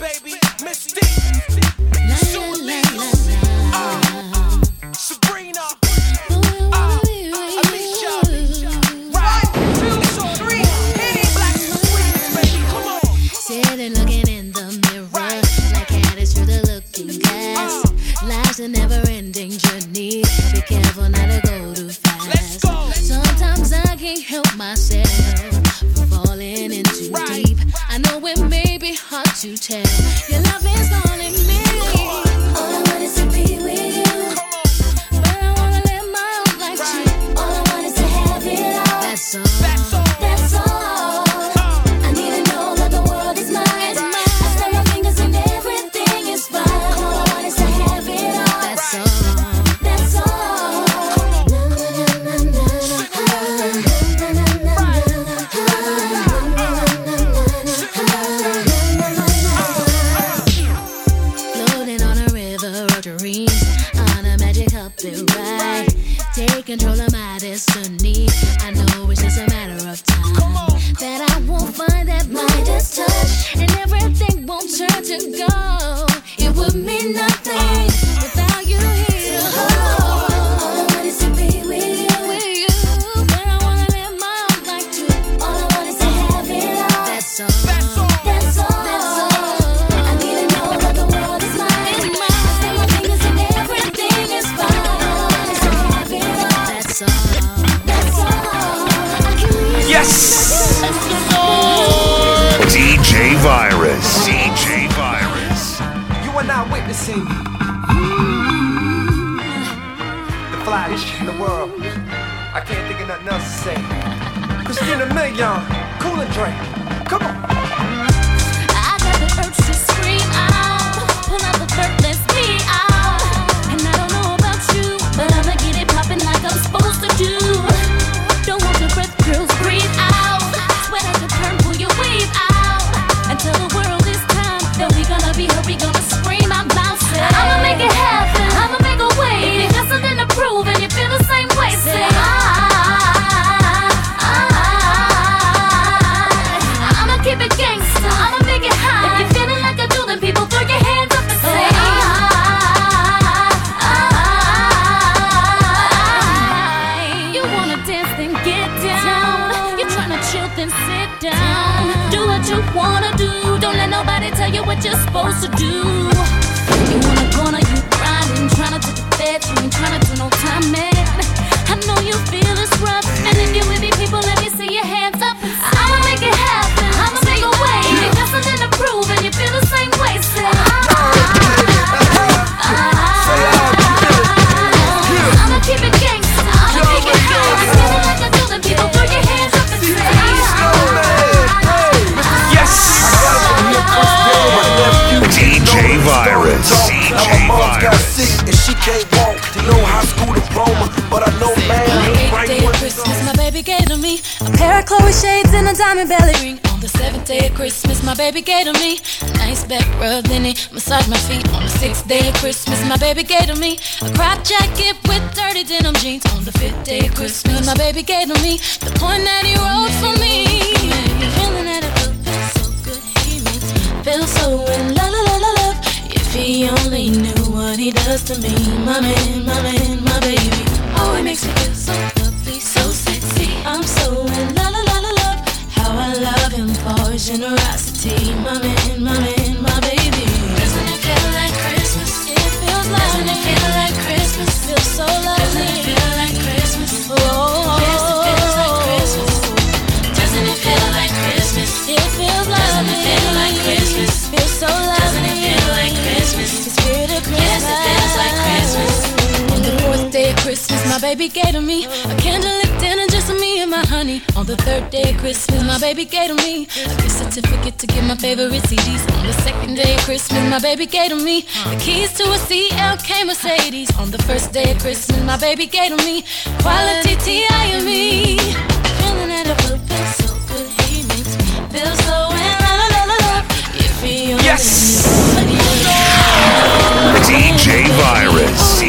baby, Misty. navigator me honey. On the third day of Christmas, my baby gave to me a gift certificate to get my favorite CDs. On the second day of Christmas, my baby gave to me the keys to a CLK Mercedes. On the first day of Christmas, my baby gave to me quality T.I. and me. Feeling that a feels so good, he makes me feel so in love, love, love. If he yes! DJ Virus.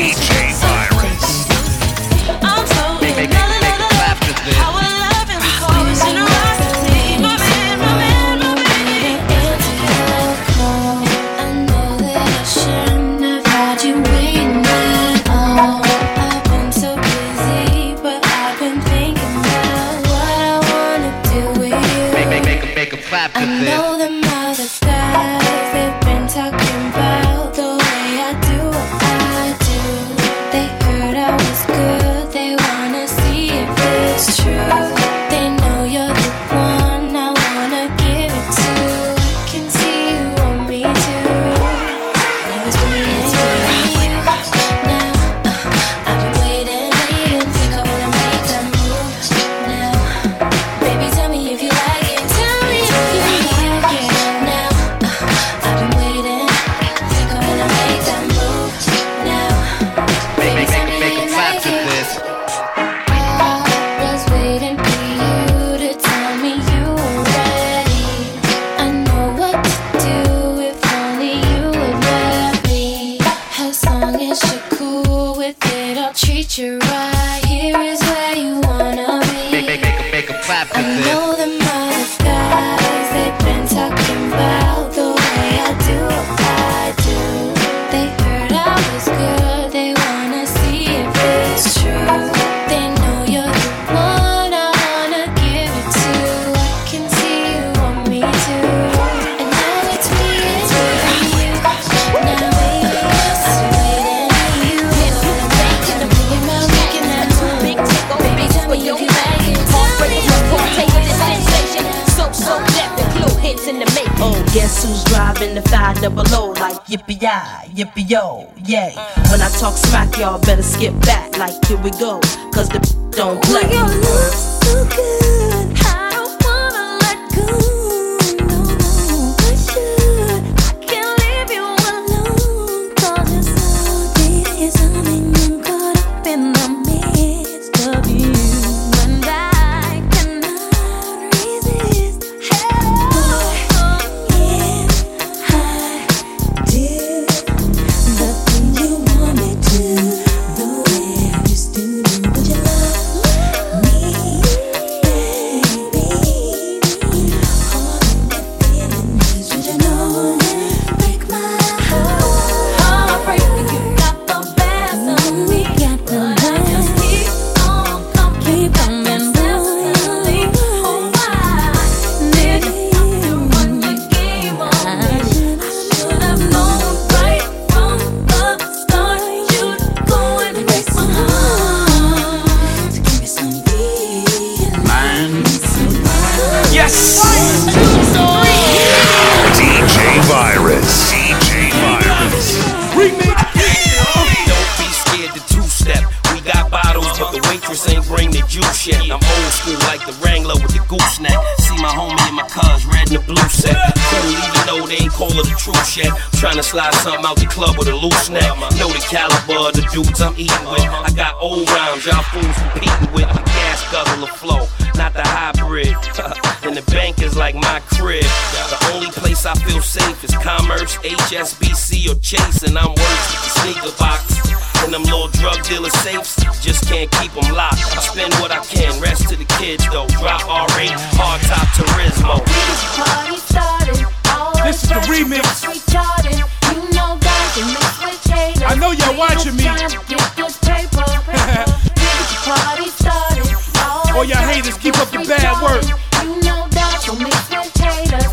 All your haters, keep up your bad work.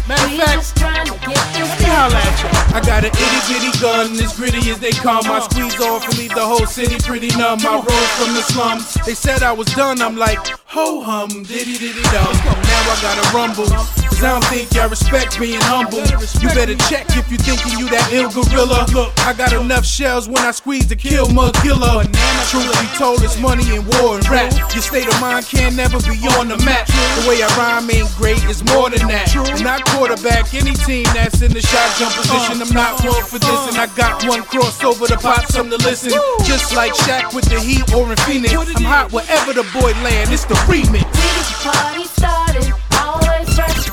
Matter of fact, I got an itty bitty gun, as gritty as they come. I squeeze off and leave the whole city pretty numb. I rose from the slums. They said I was done. I'm like, ho hum, diddy diddy dum. Now I got a rumble. Cause I don't think y'all respect being humble. You better check if you thinking you that ill gorilla. Look, I got enough shells when I squeeze to kill Magilla. Truth be told, it's money and war and rap. Your state of mind can never be on the map. The way I rhyme ain't great, it's more than that. And I quarterback any team that's in the shotgun position. I'm not one for this, and I got one crossover to pop some to listen. Just like Shaq with the Heat or in Phoenix. I'm hot wherever the boy land, it's the remix. Party stars.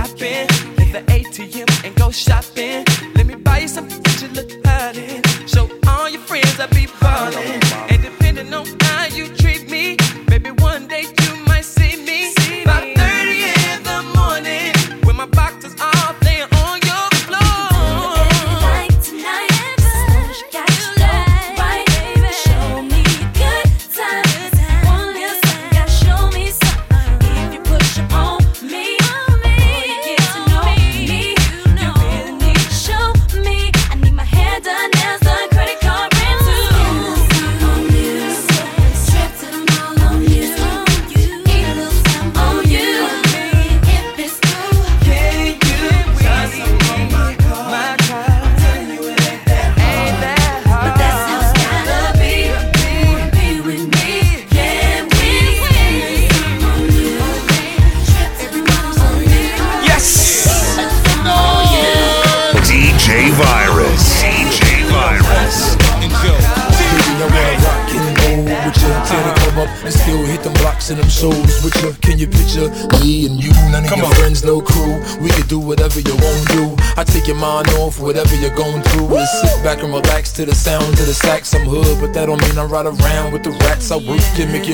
Hop in, hit the ATM and go shopping. I ride around with the rats. I work and make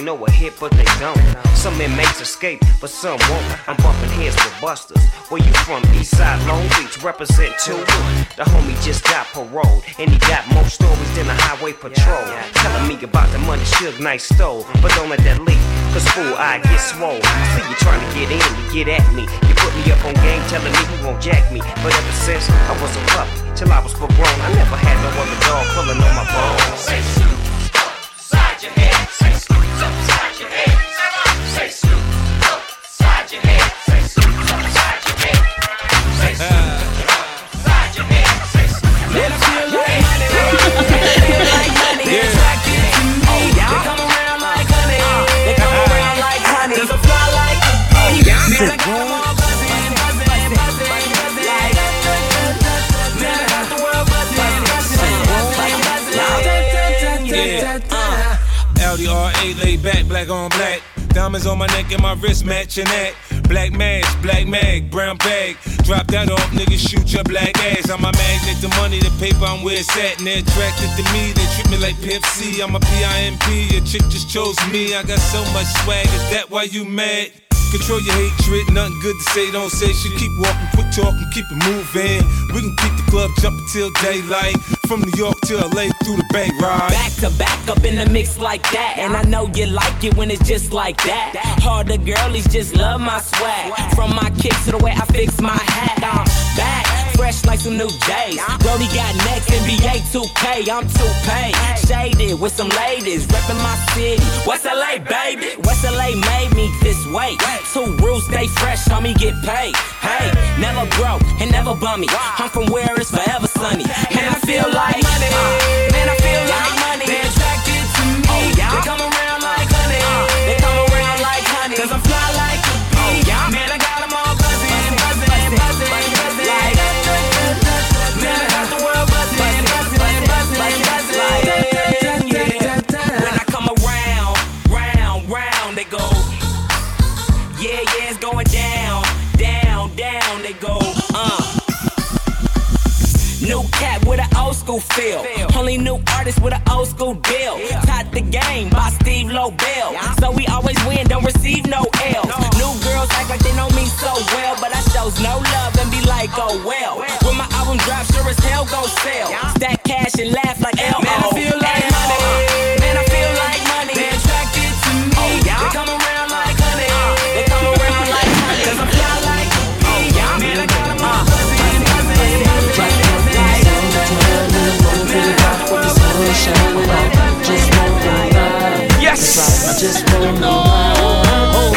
they know a hit, but they don't. Some inmates escape, but some won't. I'm bumping heads with busters. Where you from? Eastside Long Beach, represent 2 The homie just got paroled, and he got more stories than the highway patrol. Telling me about the money Suge Knight stole, but don't let that leak, cause fool, I get swole. See you trying to get in, you get at me. You put me up on game, telling me you won't jack me. But ever since I was a puppy, till I was full grown, I never had no other dog pulling on my bones. Your black on black. Diamonds on my neck and my wrist matching that. Black mask, black mag, brown bag. Drop that off, niggas shoot your black ass. I'm a magnet, the money, the paper, I'm where it's at. And they're attracted to me, they treat me like Pepsi. I'm a PIMP, your chick just chose me. I got so much swag, is that why you mad? Control your hatred, nothing good to say, don't say shit. Keep walking, quit talking, keep it moving. We can keep the club jumping till daylight. From New York to LA through the Bay Ride. Back to back up in the mix like that. And I know you like it when it's just like that. Harder girlies just love my swag. From my kicks to the way I fix my hat. I'm back, fresh like some new J's. Brody got next, NBA 2K. I'm 2K. Shaded with some ladies, reppin' my city. West LA, baby. West LA made me this way. Two rules, stay fresh, homie, get paid. Hey, never broke and never bummy. I'm from where it's forever sunny. And I feel like money. Man, I feel like money. They attracted to me. They come school feel. Only new artist with an old school deal. Taught the game by Steve Lobel. So we always win, don't receive no L's. New girls act like they know me so well, but I shows no love and be like, oh well. When my album drops, sure as hell gon' sell. Stack cash and laugh like L. Man, I feel like Yes.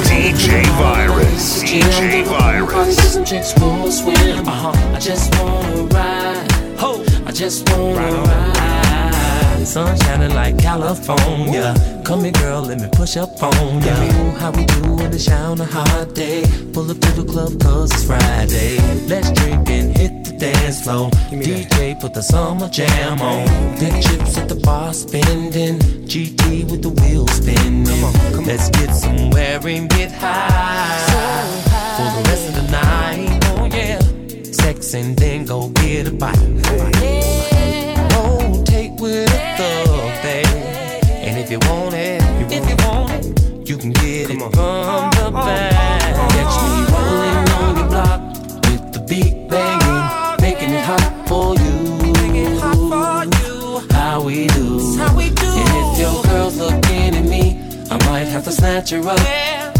DJ Virus. DJ Virus. Some chicks wanna swim. I just wanna ride. Just wanna ride. Sun shining like California. Come here, girl, let me push up on ya. Ooh, how we do in the shower on a hot day. Pull up to the club cause it's Friday. Let's drink and hit the dance floor. DJ put the summer jam on. Big chips at the bar spending. GT with the wheels spinning. Let's get somewhere and get high. For the rest and then go get a bite. Yeah. Won't take with a thug thing. And if you want it, you if you want it, you can get it from the uh, uh, back. Uh, Catch me rolling on your block with the beat banging, making it hot for you. How we do? And if your girl's looking at me, I might have to snatch her up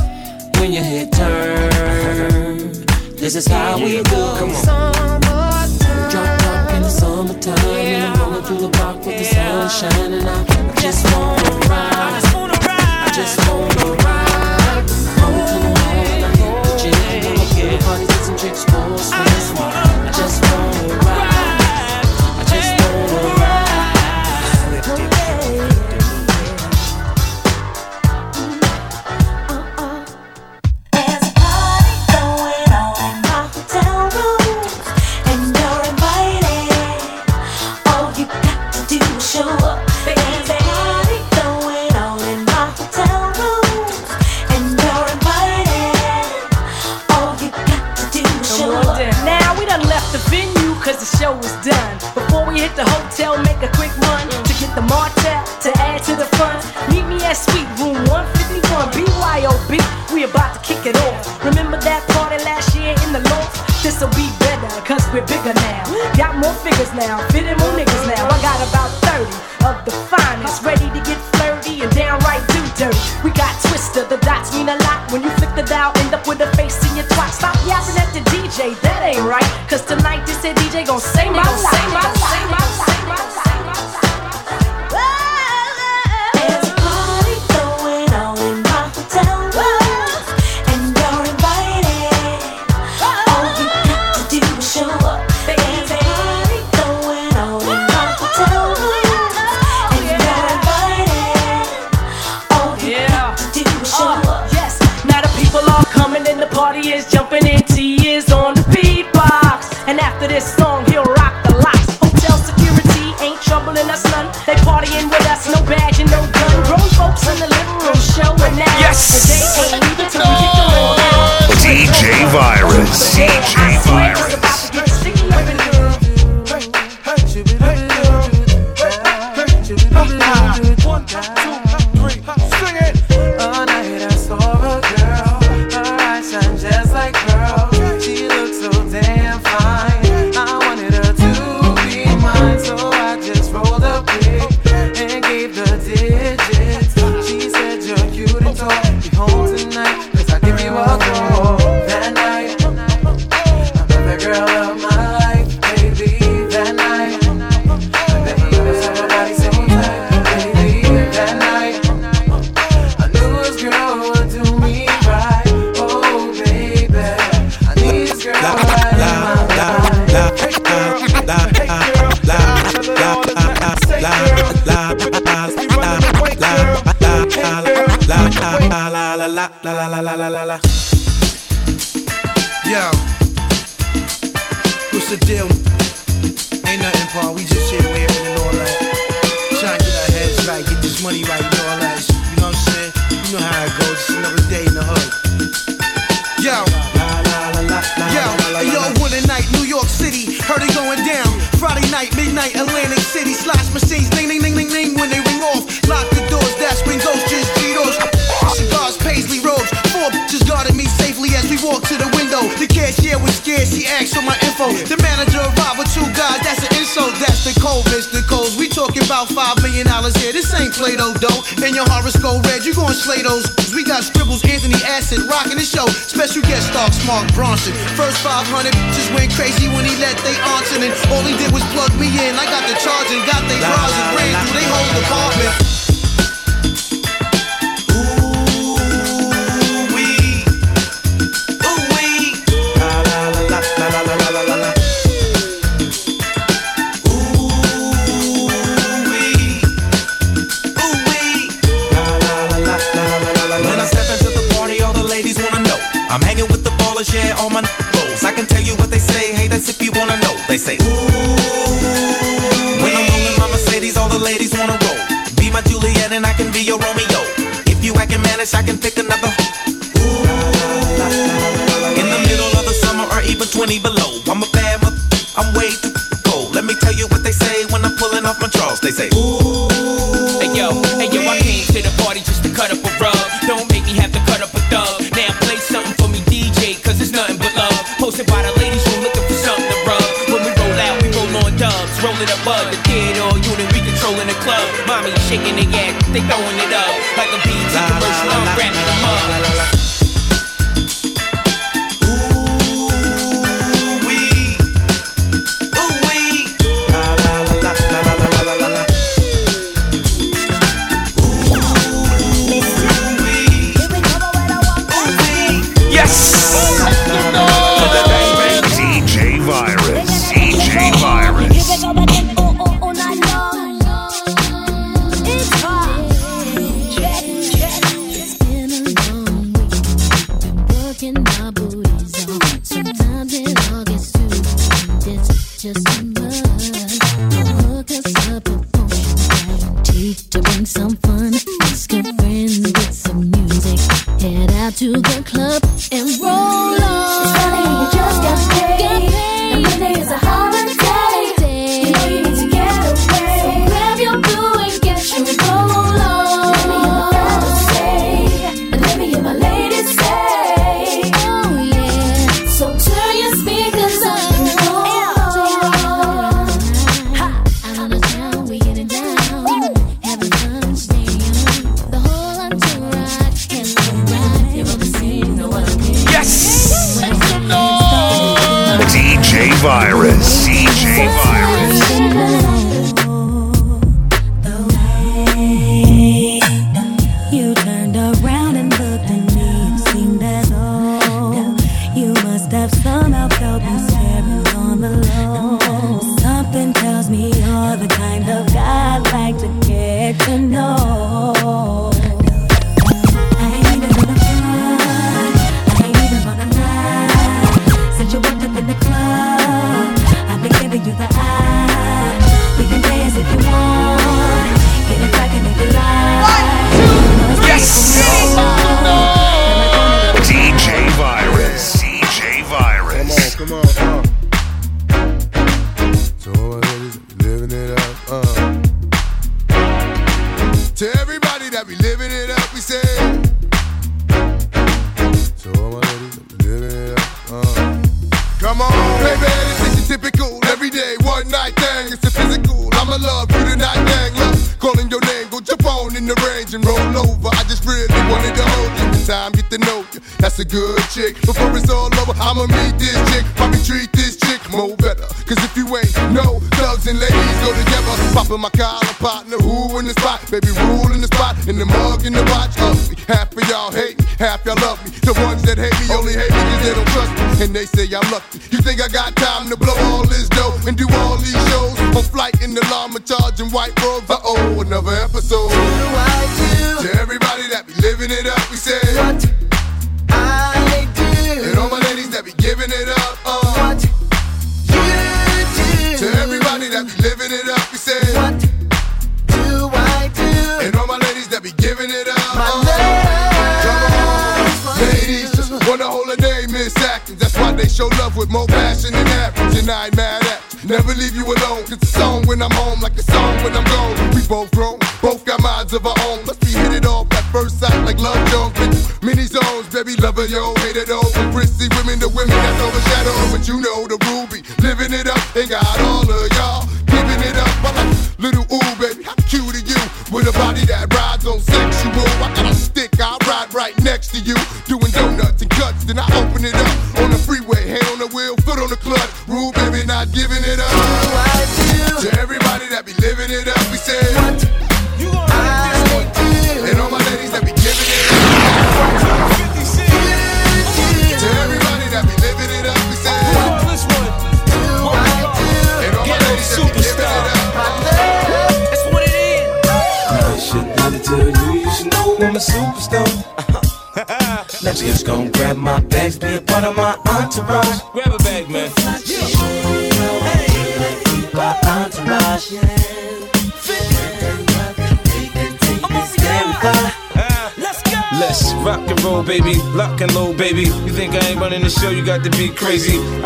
when you hit turn. This is how we do. Come on. Drop top in the summertime, yeah. and I'm rolling through the block with yeah. the sun shining. I just wanna ride. I just wanna ride. I just wanna ride. Rolling to the mall, I hit the gym. I'm gonna party Get some chicks, boys. I just wanna. mouth.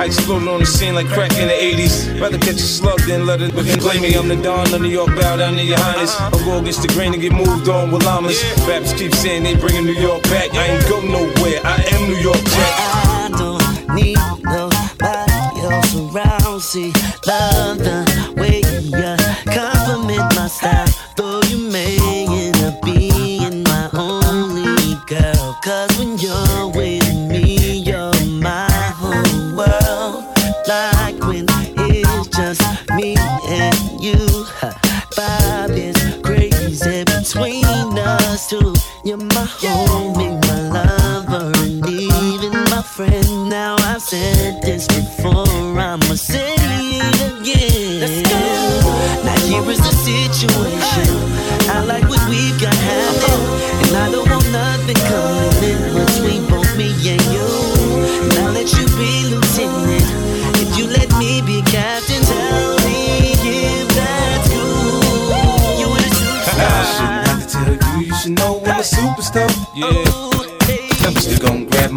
I exploded on the scene like crack in the 80s. Rather catch a slug than let it begin. Blame me, I'm the Don of New York, bow down to your highness. I'll go against the grain and get moved on with llamas. Raps keep saying they bringing New York back. I ain't go nowhere, I am New York Jack. I don't need nobody else around. See, love the way you compliment my style. Too. You're my my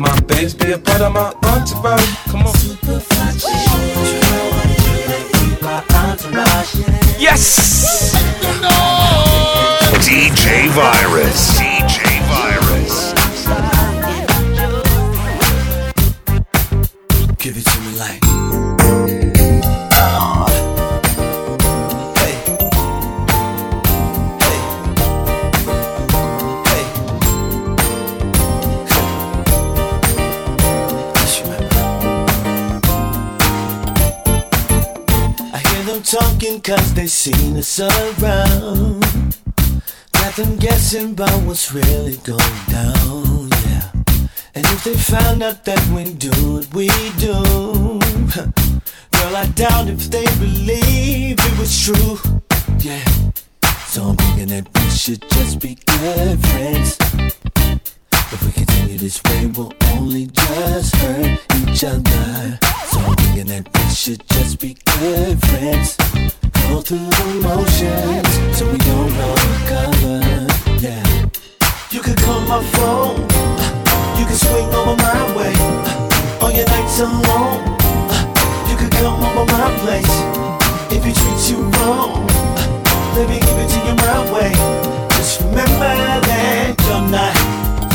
my bags, be a part of my entourage. Come on. Yes! DJ Virus. Cause they seen us around. Got them guessing about what's really going down, yeah. And if they found out that we do what we do, girl, I doubt if they believe it was true, yeah. So I'm thinking that we should just be good friends. If we continue this way, we'll only just hurt each other. So I'm thinking that we should just be good friends. Go through the motions, so we don't recover. Yeah. You could call my phone, you could swing over my way. On your nights alone, you could come over my place. If he treats you wrong, let me give it to you my way. Just remember that you're not,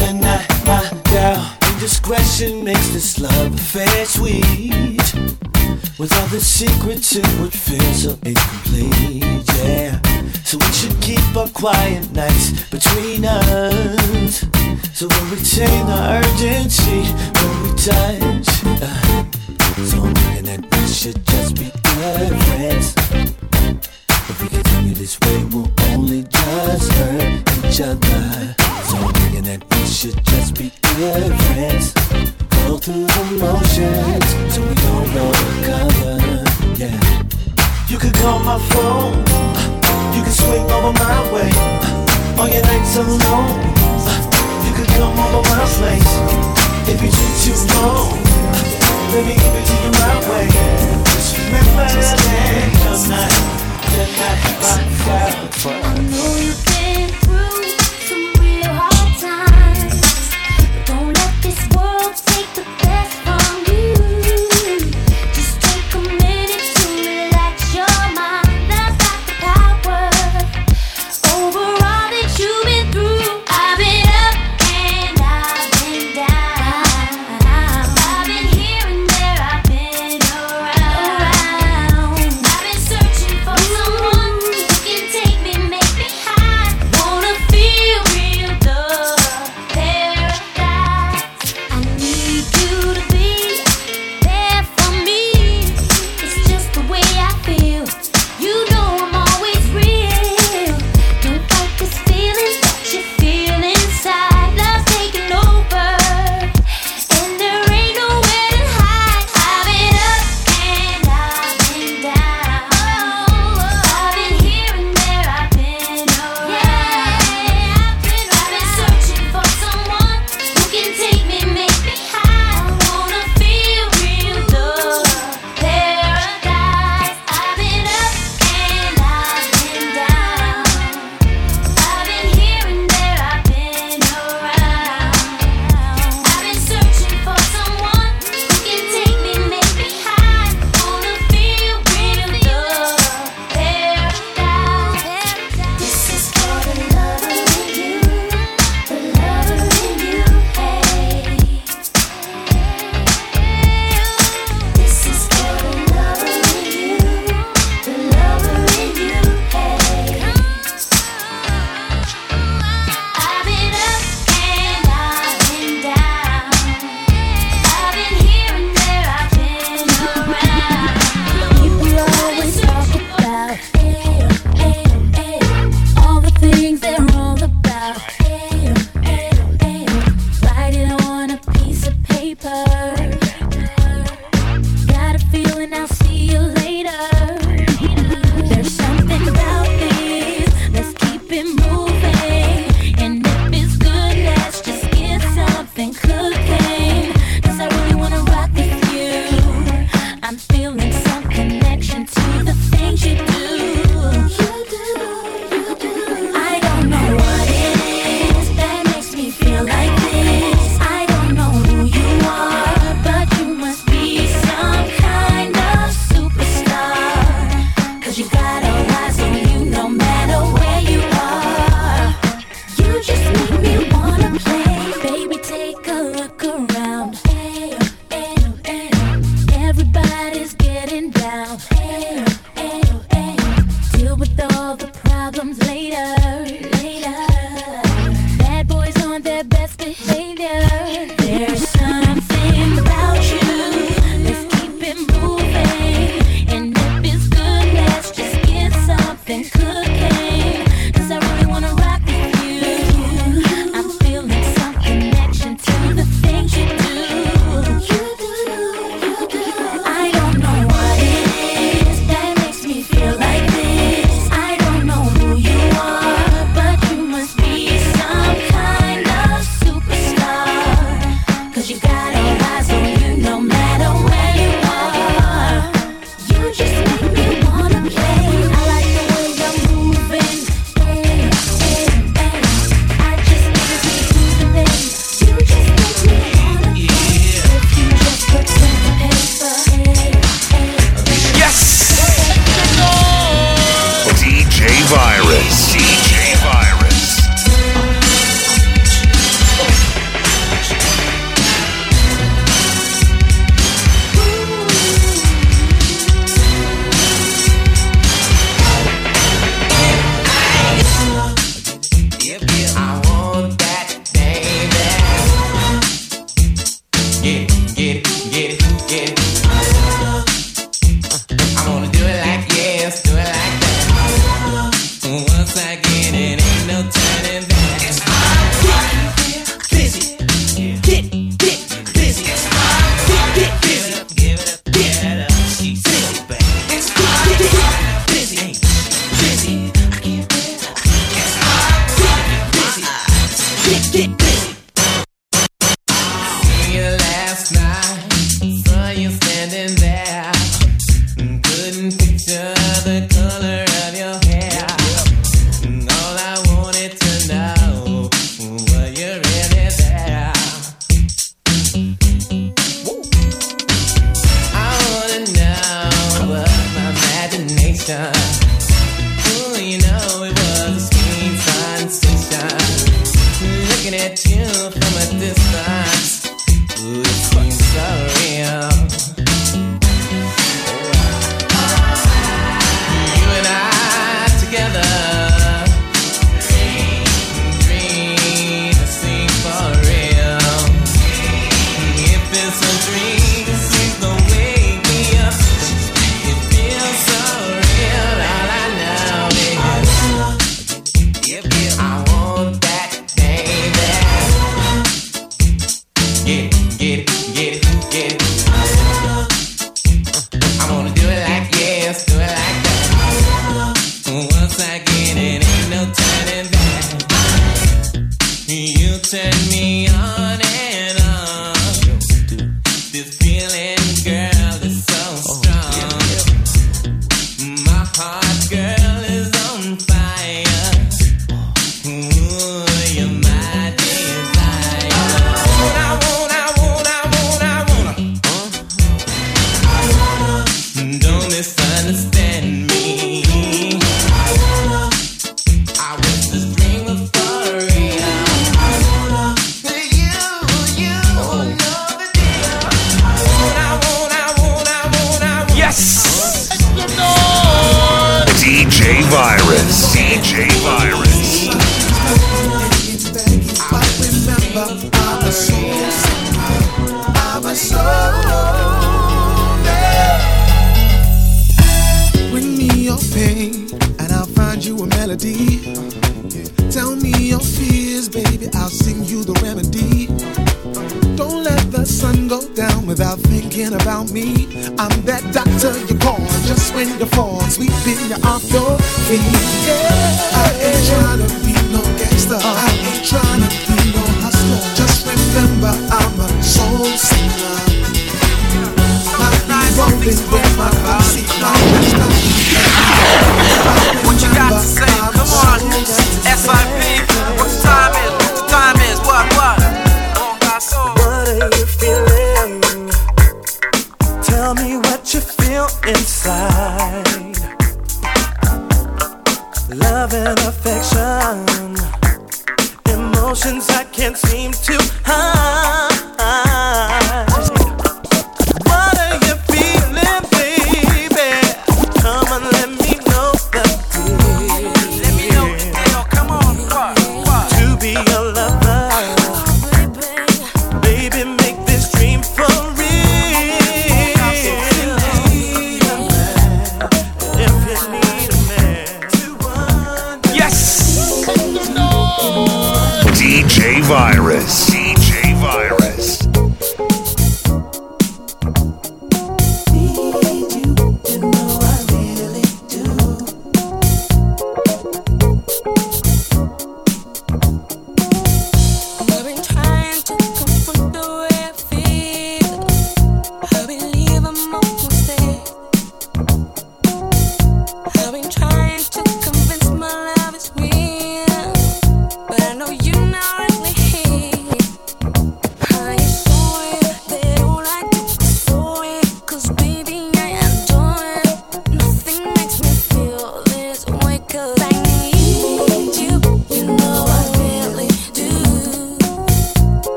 you're not my girl. Indiscretion makes this love affair sweet. With all the secrets, it would feel so incomplete, yeah. So we should keep our quiet nights between us. So we'll retain the urgency when we touch. Uh, so I'm thinking that we should just be good friends. If we continue this way, we'll only just hurt each other. So I'm thinking that we should just be good friends. Go through the motions, so we don't recover. Yeah. You could call my phone, you could swing over my way. On your nights alone, you could come over my place. If you treat you wrong, let me give it to you my way. Remember that you're not, you're. I know you've take the best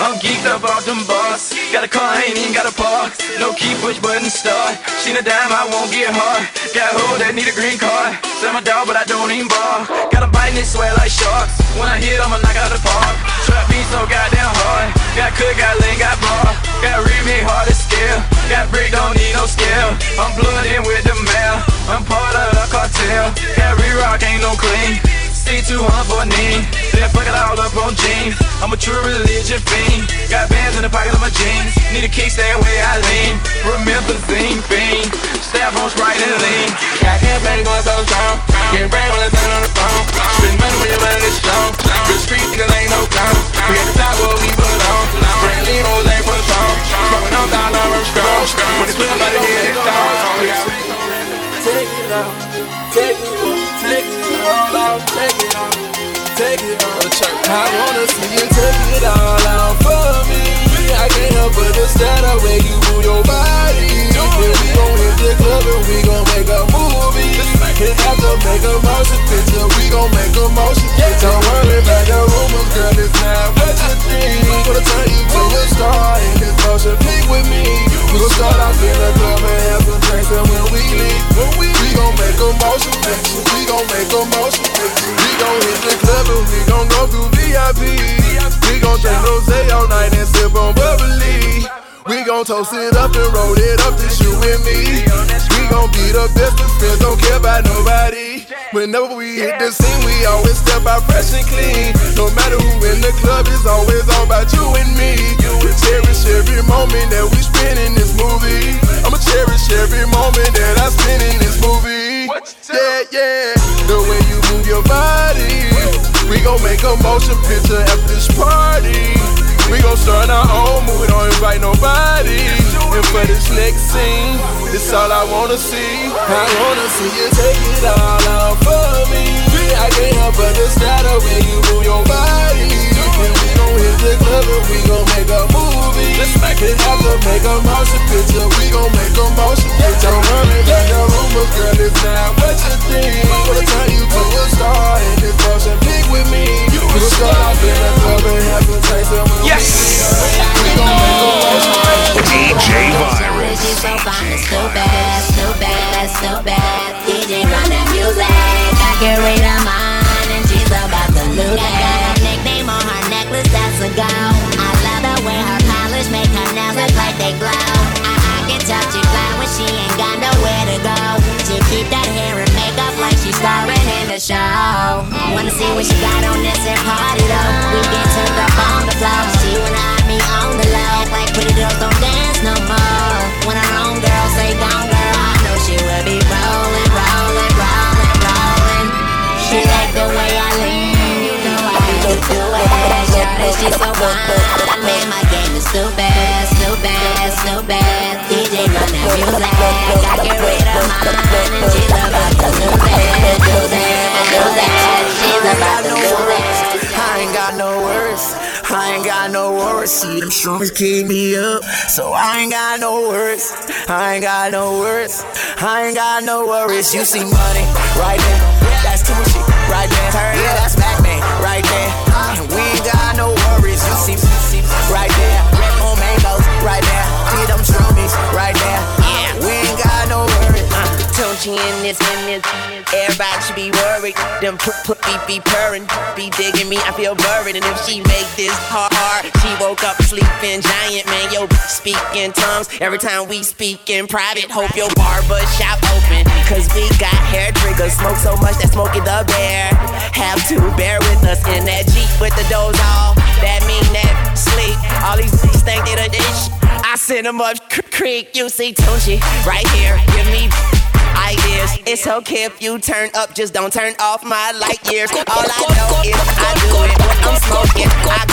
I'm geeked up off them bars. Got a car, I ain't even got a park. No key, push button start. Seen a dime, I won't get hard. Got a hoe that need a green card. Sell my dog, but I don't even bar. Got a bite and it sweat like sharks. When I hit, I'ma knock out the park. Trap me so goddamn hard. Got cook, got lean, got bar. Got remake, hard to scale. Got brick, don't need no scale. I'm blooded with the mail. I'm part of the cartel. Got re-rock, ain't no clean. Stay too hard for name. Then fuck it all up on jeans. I'm a true religion fiend. Got bands in the pocket of my jeans. Need a kickstand where I lean. Remember thing fiend. Staff on Sprite and lean. Got campaign going so strong. Get brave when I'm talking on the phone. Spend money when you're running this strong. Real street niggas ain't no clown. We at the top where we belong. Brand lean rolls, they put on. Smoking on dollar, I'm strong. When the club out of here this song. We got Take it out, take it out, take it out, take it out. I wanna see you take it all out for me. I can't help but to stare the way you move your body. Yeah, we gon' hit the club and we gon' make a movie. Hit after make a motion picture, we gon' make a motion picture. Don't worry about the rumors, girl, it's not what you think. Gonna turn you to a star in this motion pic with me. We gon' start off in the club and have some drinks and when we leave, we, gon' make a motion picture. We gon' make a motion picture. We gon' hit the club and we gon' go through VIP. We gon' drink rose all night and sip on bubbly. We gon' toast it up and roll it up, this you and me. We gon' be the best of friends, don't care about nobody. Whenever we hit the scene, we always step out fresh and clean. No matter who in the club, it's always all about you and me. We cherish every moment that we spend in this movie. I'ma cherish every moment that I spend in this movie. Yeah, yeah. The way you move your body. We gon' make a motion picture after this party. We gon' start our own movie, don't invite nobody. And for this next scene, this all I wanna see. I wanna see you take it all out for me. I can't help but to stare the way you move your body. And we gon' hit the club and we gon' make a movie. Let's make it have to make a motion picture. We gon' make a motion picture. Don't worry about the rumors, girl, it's not what you think. Gonna turn you to a star in this motion pic with me. We gon' start off in the club and have some taste and when Yes. we gon' make a motion picture. DJ Virus. So fine, it's too bad, it's too bad, it's too bad. DJ run that music, I can read her mind, and she's about to lose it. Got a nickname on her necklace, that's a go. I love the way her polish make her nails look like they glow. I, I can tell she fly when she ain't got nowhere to go. She keep that hair and makeup like she's starring in the show. Wanna see what she got on this and party though. We get turned up on the floor. She wanna have me on the low. Act like pretty girls don't dance no more. When her homegirl say gone girl, I know she will be rolling, rolling, rolling, rolling. She like the way I lean, you know I do it. Shawty, she so fine, man, my game is too bad, too bad, too bad. DJ run that music, I get rid of mine, and she's about to lose it, lose it, lose it. She's about to lose it. I ain't got no words, I ain't got no worries. See them shrooms keep me up. So I ain't got no words. I ain't got no words. I ain't got no worries. You see money right there. That's Tunechi right there. Yeah, that's Batman right there. And we ain't got no worries. You see, see right there. Red on mangoes right there. See them shroomies right there. Yeah, we ain't got no worries. Uh, Tunchi in this, in this. Everybody should be worried. Them put put be be purring, be digging me. I feel buried. And if she make this hard, she woke up sleeping giant man. Yo, speak in tongues every time we speak in private. Hope your barber shop open, cause we got hair triggers. Smoke so much that Smokey the Bear have to bear with us in that Jeep with the doors off. That mean that sleep. All these things think they the dish. I send them up creek. You see Tunchi right here. Give me ideas. It's okay if you turn up, just don't turn off my light years. All I know is I do it when I'm smoking. I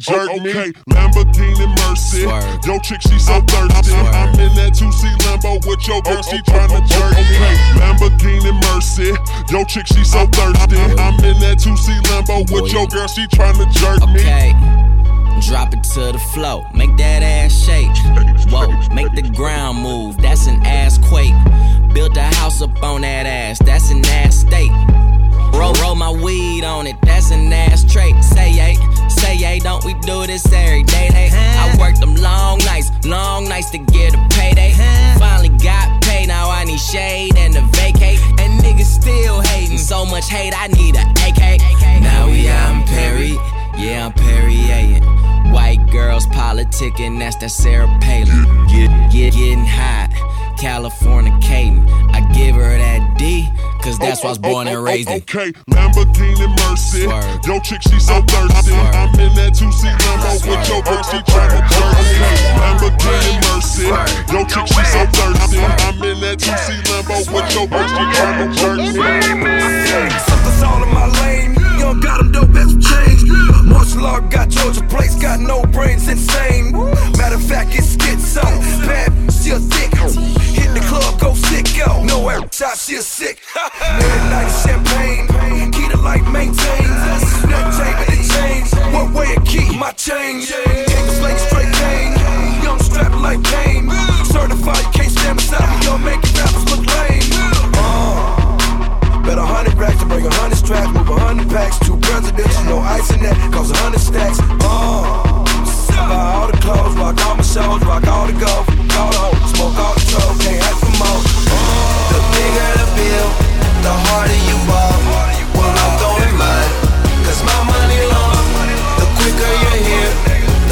she tryna jerk me. Okay, Lamborghini Mercy. Yo, chick, she so thirsty. I'm in that 2C Lambo with your girl, she tryna jerk me. Okay, Lamborghini Mercy. Yo, chick, she so thirsty. I'm in that 2C Lambo with your girl, she tryna jerk me. Okay. Drop it to the flow, make that ass shake. Whoa, make the ground move, that's an ass quake. Built a house up on that ass, that's an ass state. Roll, roll my weed on it, that's an ass trait. Say yay, yay, don't we do this every day? They, I worked them long nights, long nights to get a payday. Finally got paid, now I need shade and a vacate. And niggas still hating, so much hate, I need a AK. Now we out in Perry, yeah, I'm Perry Perrier. White girls politicking, that's that Sarah Palin. Get, get, getting hot, California Caden. I give her that cause that's oh, why I was oh, born and oh, raised in. Okay, Lamborghini Mercy. Yo, chick, she so thirsty. I'm in that 2C Lambo with your girl, she tryna jerk me. Lamborghini Mercy. Yo, chick, she so thirsty. I'm in that 2C Lambo with your girl, she tryna jerk me. Something's all in my lane. Young got them dope as change. Martial art got Georgia place, got no brains, insane. Matter of fact, it's schizo. Bad, she a thick. The club go sick, yo. No air top, she a sick. Midnight champagne, key to life maintains No tape change but the change. One way a key, my change. Niggas like straight cane, young strap like pain. Certified, you can't stand beside me. Y'all making rappers look lame. Uh. Bet a hundred racks to bring a hundred straps, move a hundred packs, two presidents, no ice in that, cause a hundred stacks. Uh. I buy all the clothes, rock all my shows, rock all the golf, the hoes, smoke all the can't ask for more. The bigger the bill, the harder you ball. Well, I'm throwing mine, cause my money long. The quicker you're here,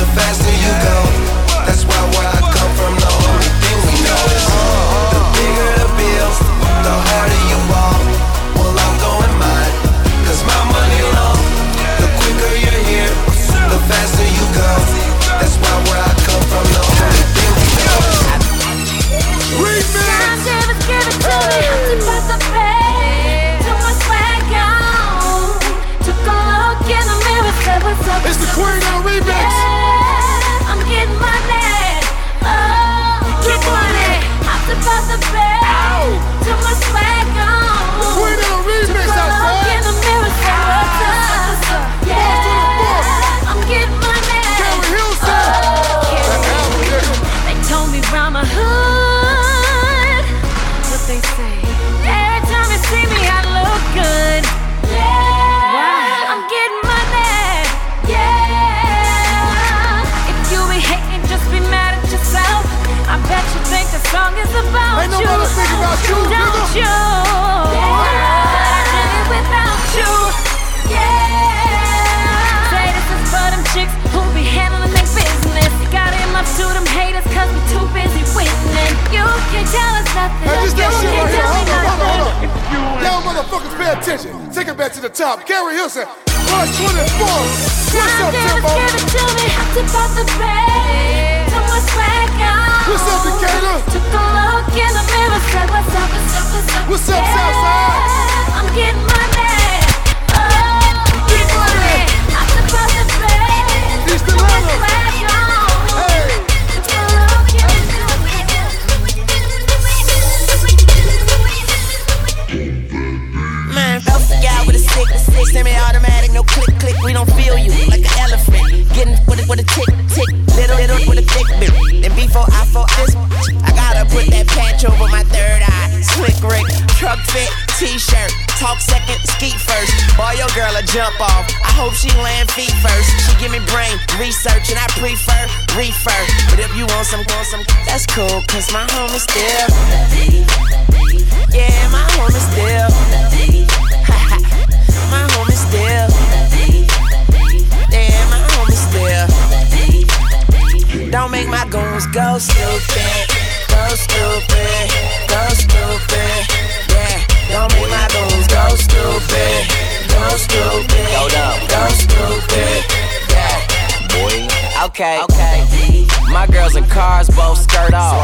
the faster you go. Motherfuckers pay attention. Take it back to the top. Gary Hilson, Rush 24. What's up, Timbo? Give it to me. Tip off the bed. Too much swag on. What's up, Decatur? Took a look in the mirror. Said, what's up, what's up, what's up? What's up, Yeah, Southside? I'm getting money. Oh, get money. I tip off the bed. East Too much Atlanta. Stick, semi-automatic, no click click. We don't feel you like an elephant. Getting with it with a tick tick, little little with a thick bit. Then before I fall this, I gotta put that patch over my third eye. Slick Rick, truck fit, t-shirt. Talk second, skeet first. Boy, your girl a jump off. I hope she land feet first. She give me brain research and I prefer refer. But if you want some, want some, that's cool. Cause my home is still. Yeah, my home is still. My is still. Yeah, my is still. Don't make my goons go stupid. Go stupid. Go stupid. Yeah, don't make my goons go stupid. Go stupid. Go stupid. Yeah. Boy. Okay. Okay. My girls in cars both skirt off.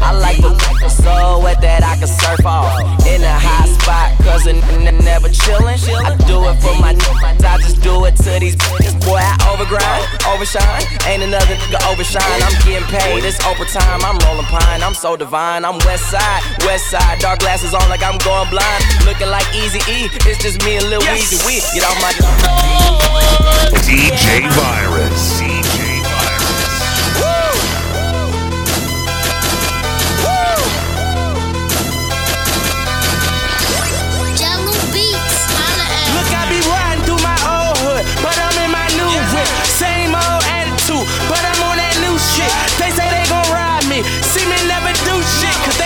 I like the so wet that I can surf off. In a hot spot, cause a n- never chillin'. I do it for my niggas, I just do it to these bitches. Boy, I overgrind, overshine. Ain't another nigga overshine. I'm getting paid, it's overtime. I'm rolling pine, I'm so divine. I'm west side, west side. Dark glasses on like I'm going blind. Looking like Easy E, it's just me and Lil Weezy. We get off my. DJ Virus. But I'm on that new shit. They say they gon' ride me, see me never do shit, cause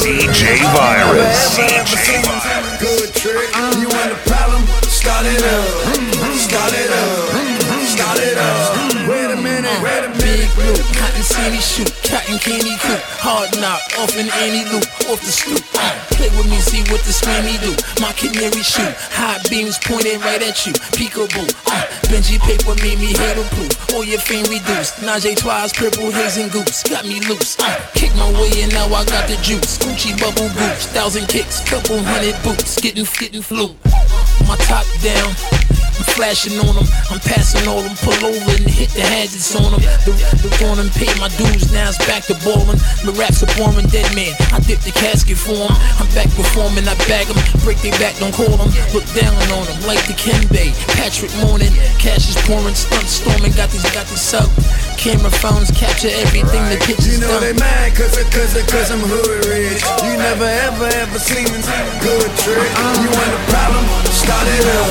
DJ Virus. DJ Virus. Good trick. You want a problem? Start it up. Cotton candy shoot, cotton candy coop, hard knock, off in any loop, off the stoop. Play with me, see what the screamy do. My canary shoot, high beams pointed right at you. Peekaboo, uh, Benji paper made me hater proof. All your fame reduced. Najee twice, purple haze and goose, got me loose. Uh, kick my way and now I got the juice. Gucci bubble goose, thousand kicks, couple hundred boots, getting getting flu. My top down. I'm flashing on them, I'm passing all them, pull over and hit the hazards on them. The, the on them, pay my dues, now it's back to ballin'. The raps are boring, dead man. I dip the casket for 'em. I'm back performing, I bag 'em, break their back, don't call 'em. Look down on 'em, like the Ken Bay, Patrick Morning. Cash is pouring, stunt storming, got this, got this up. Camera phones capture everything, the pictures You know done. they mad cause, cause, cause I'm hood rich. You never ever ever seen me good trick. You want a problem? Start it up.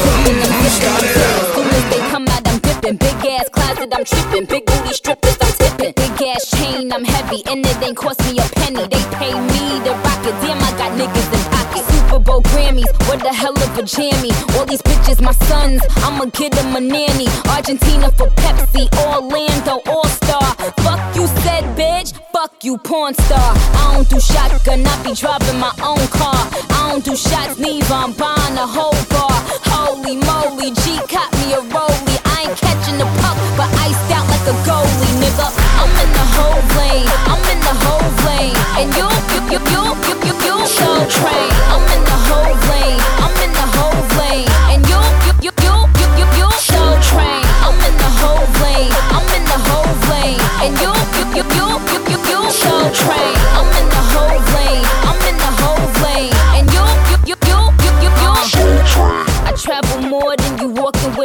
Start it they come out, I'm dipping. Big ass closet, I'm tripping. Big booty strippers, I'm tipping. Big ass chain, I'm heavy, and it ain't cost me a penny. They pay me to rock it. Damn, I got niggas in pocket. Super Bowl Grammys, what the hell of a jammy. All these bitches, my sons, I'ma get them a nanny. Argentina for Pepsi, Orlando All Star. Fuck you said, bitch. Fuck you you porn star. I don't do shotgun, I be driving my own car. Don't do shots, neither. I'm buying a whole bar. Holy moly, G caught me a rollie. I ain't catching the puck, but iced out like a goalie, nigga. I'm in the whole lane, I'm in the whole lane, and you, you, you, you, you, you, you, so train. I'm in the whole lane, I'm in the whole lane, and you, you, you, you, you, you, you, so train. I'm in the whole lane, I'm in the whole lane, and you, you, you, you, you, you, you, so train.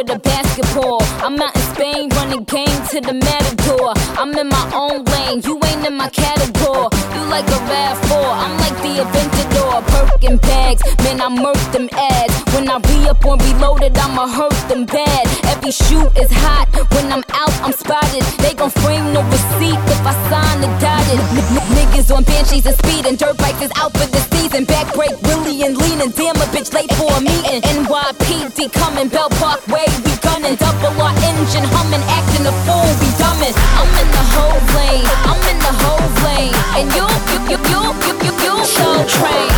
A basketball. I'm out in Spain running game to the matador. I'm in my own lane, you ain't in my category. You like a RAV4, I'm like the Aventador. Perkin bags, man, I murk them ads. When I re up on reloaded, I'ma hurt them bad. Every shoot is hot, when I'm out, I'm spotted. They gon' frame the receipt if I sign the dotted. Niggas on banshees and speeding, dirt bikes is out for the season. Back break, Willie and leaning, damn a bitch late for a meeting. NYPD coming, Bell Parkway, we gunning. Double our engine humming, acting a fool, we dumbing. I'm in the whole lane, I'm in the whole lane, and you, you, you, you, you, you, you, so train.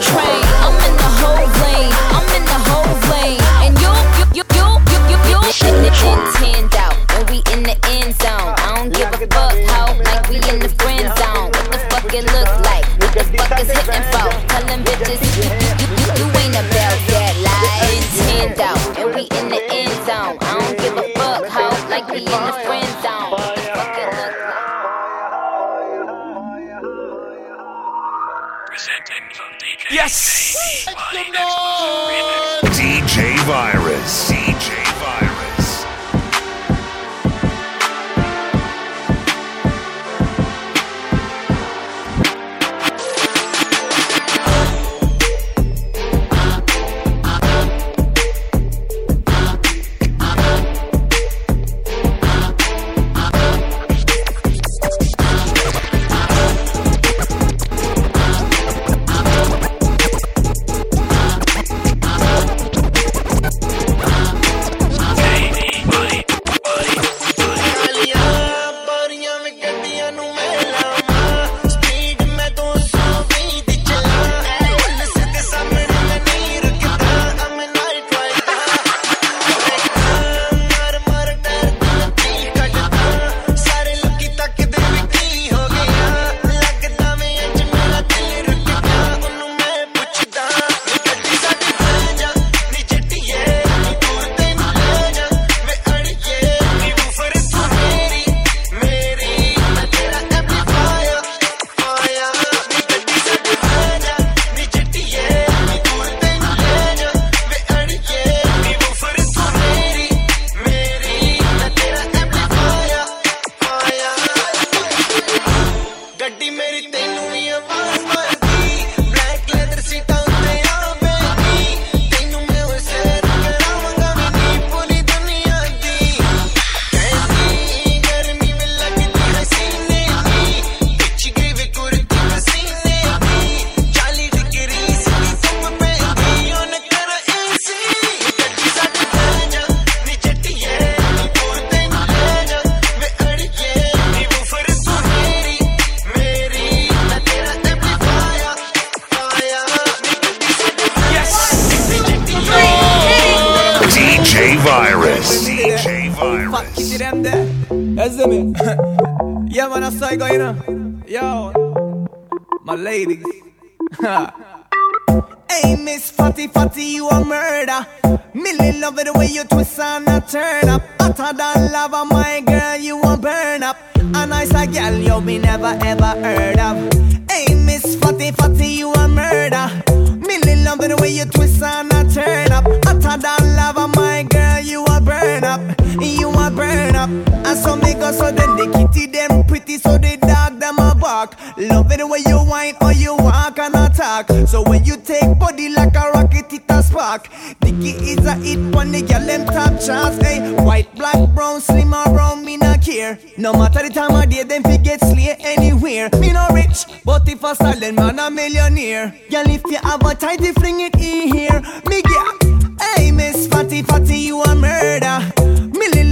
Train. I'm in the whole lane, I'm in the whole lane, and you, you, you, you, you, you, you, out, and we in the end zone. I don't give a fuck how, like we in the friend zone. What the fuck it look like? What the fuck is hitting for? Yes! DJ Virus. DJ Fuck it, them there. That's me. yeah, man, I saw you going, Yo, my ladies. Hey, Miss Fatty Fatty, you a murder. Millie love it the way you twist and a turn up. Hotter than lava, my girl, you a burn up. A nice a girl you be never ever heard of. Hey, Miss Fatty Fatty, you a murder. Millie love it the way you twist and a turn up. Hotter than lava, my girl, you a burn up. Burn up. And so me go so then the kitty them pretty so the dog them a bark. Love it the way you whine or you walk and attack. So when you take body like a rocket, it a spark. Dicky is a hit when the girl them top charts. Hey, white, black, brown, slim brown, me not care. No matter the time of day, them fi get slay anywhere. Me no rich, but if a silent man a millionaire. Girl, if you have a tighty, fling it in here. Me get, hey Miss Fatty Fatty, you a murder.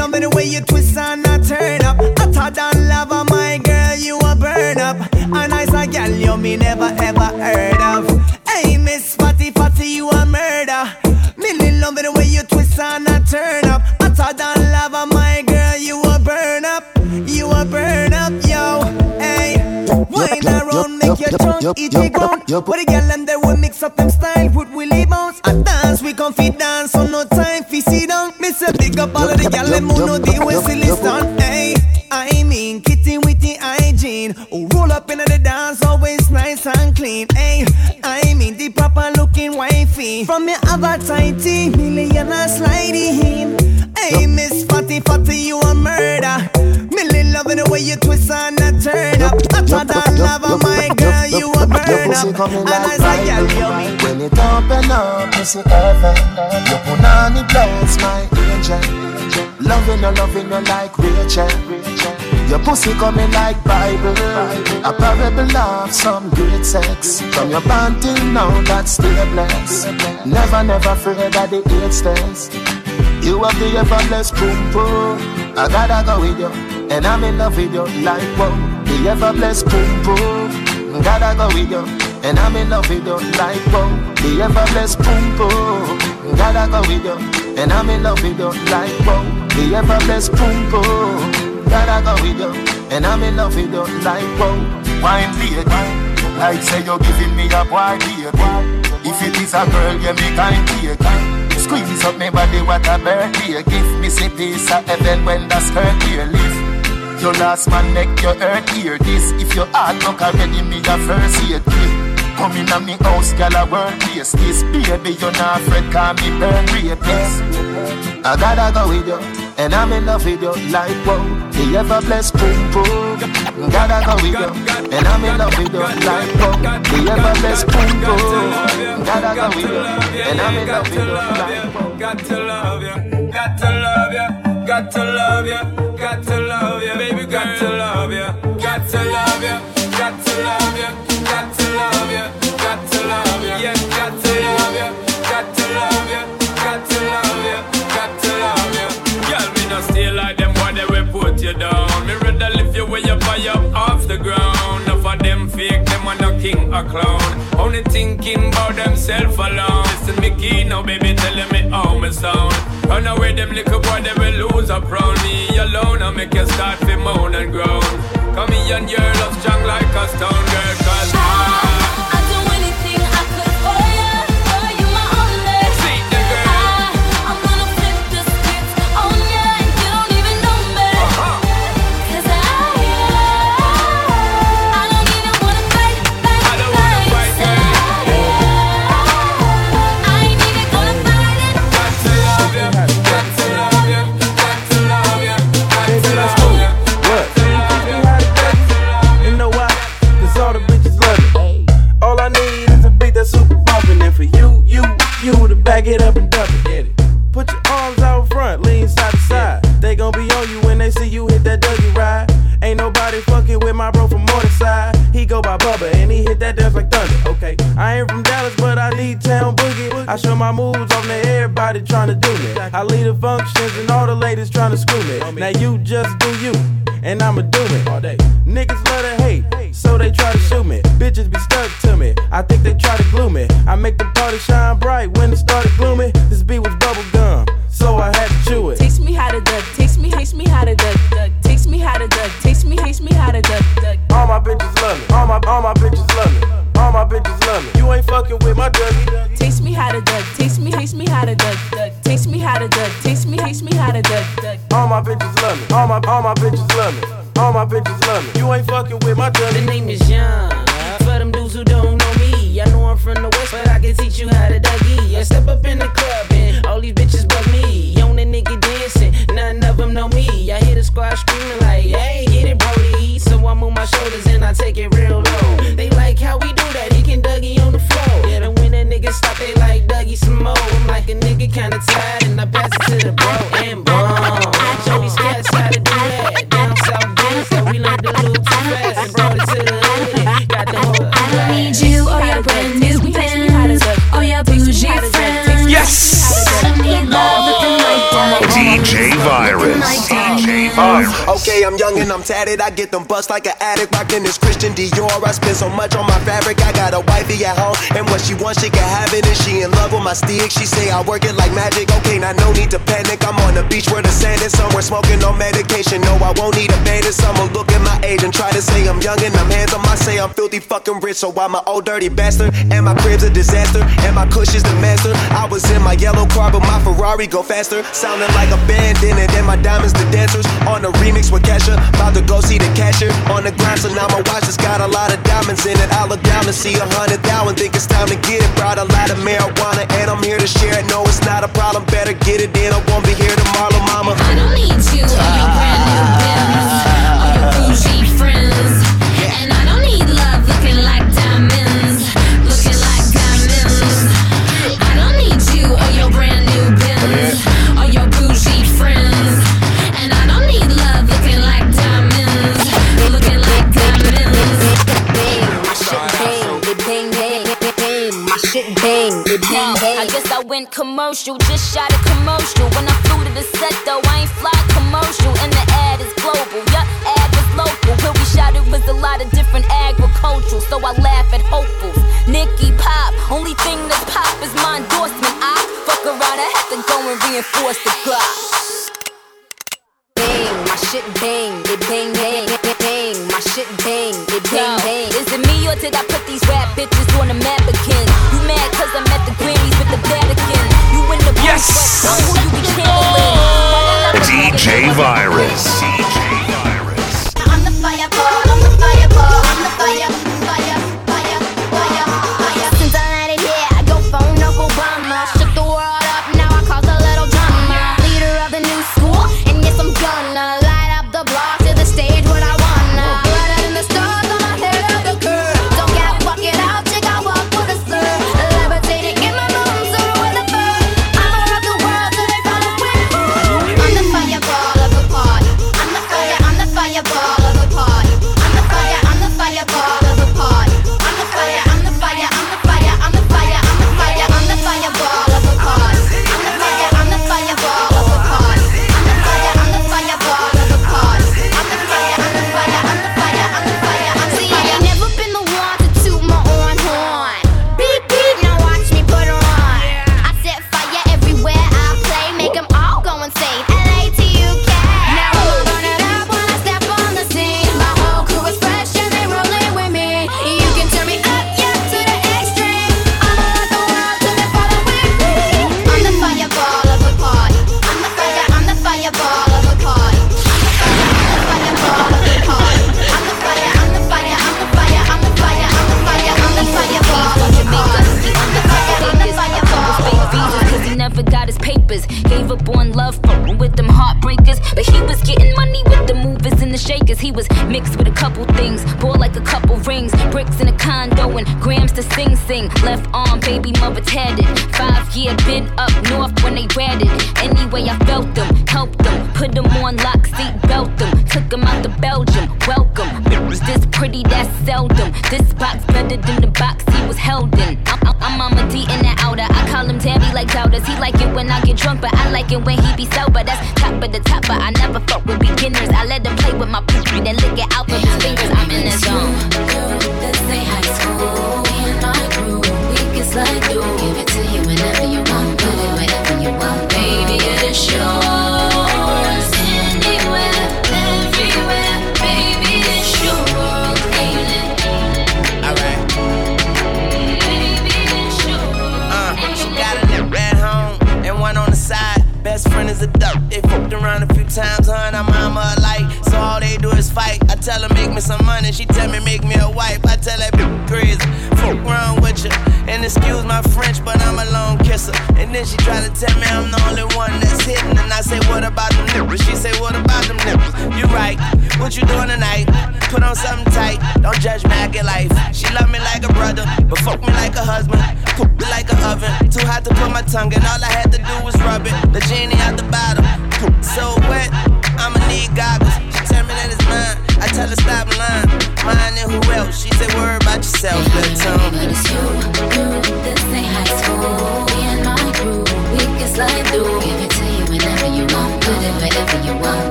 Love it the way you twist and a turn up. Hotter than lava, my girl, you a burn up. A nice a girl you me never ever heard of. Hey Miss Fatty Fatty, you a murder. Million love it the way you twist and a turn up. Hotter than lava, my girl, you a burn up. You a burn up, yo. Hey, wine around, make your tongue eat the ground. What the girl and they will mix up them style with Willie bounce. I dance, we can fit dance, so no time fi sit down. Me say big up all of the girl them who know the way silly stand. Hey, I mean kitty with the hygiene. Who roll up in the dance, always nice and clean. Hey, I mean the proper looking wifey. From your other tighty, millionaire sliding. Hey, Miss Fatty Fatty, you a murder. Loving the way you twist and a turn up. Hotter than lava, my girl, you a burn up. And as a girl, you me. When it open up, see heaven. Your punani blows my angel. Loving you, loving you like Rachel. Your pussy coming like Bible. A parable of some great sex. From your till now, that's still blessed. Never, never afraid of the eight stairs. You have the ever blessed boom. I gotta go with you, and I'm in love with you like whoa. The ever blessed boom. Gotta go with you, and I'm in love with you like whoa. The ever blessed boom. Gotta go with you, and I'm in love with you like whoa. The ever blessed boom. Gotta go with you, and I'm in love with you like whoa. Wine lady, like say you're giving me a baby. If it is a girl, you me kind take. Squeeze up me body, what a birthday Give Me say peace of heaven when the skirt here live. Your last man make your earth hear this. If your heart knock already, me a first aid. Come in a me house, gal a world place this. Baby, you're not afraid, call me burn rapist. I gotta go with you, and I'm in love with you like whoa. The ever blessed boom boom. Gotta go with you, and I'm in love with you like whoa. The ever blessed boom boom. Gotta go with you, and I'm in love with you like. Got to love you, got to love you, got to love you, got to love you, baby, got to love you, or clown. Only thinking about themself alone. Listen, me key now, baby, telling me how me sound. Run away, them little boy, they will lose up round me alone. I make you start to moan and groan. Come here and your love strong like a stone girl, my moves off to everybody tryna do me. I lead the functions and all the ladies tryna screw me. Now you just do you, and I'ma do it all day. I get them bust like an addict. Rockin' this Christian Dior. I spend so much on my fabric. I got a wifey at home, and what she wants, she can have it, and she in love my stick. She say I work it like magic. Okay, now no need to panic. I'm on the beach where the sand is. Somewhere smoking on medication. No, I won't need a bandage. I'ma look at my age and try to say I'm young and I'm handsome. I say I'm filthy fucking rich, so I'm old dirty bastard. And my crib's a disaster. And my cush is the master. I was in my yellow car, but my Ferrari go faster. Sounding like a band in it. And my diamonds the dancers. On the remix with Kesha. About to go see the cashier. On the grind, so now my watch has got a lot of diamonds in it. I look down and see a hundred thousand. Think it's time to get it. Brought a lot of marijuana and I'm here to share it. No, it's not a problem. Better get it in. I won't be here tomorrow, mama. I don't need you. Uh, I went commercial, just shot a commercial. When I flew to the set though, I ain't fly commercial. And the ad is global, yup, ad is local. Where we shot it was a lot of different agricultural, so I laugh at hopefuls. Nicky Pop, only thing that pop is my endorsement. I fuck around, I have to go and reinforce the clock. Bang, my shit bang, it bang, bang, bang, bang, my shit bang, it bang, bang. Yo, is it me or did I put these rap bitches? DJ Virus.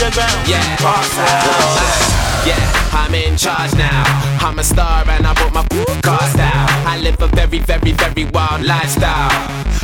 Until we hit the ground. Yeah, pass out. Yeah, I'm in charge now. I'm a star and I bought my cars down. I live a very, very, very wild lifestyle.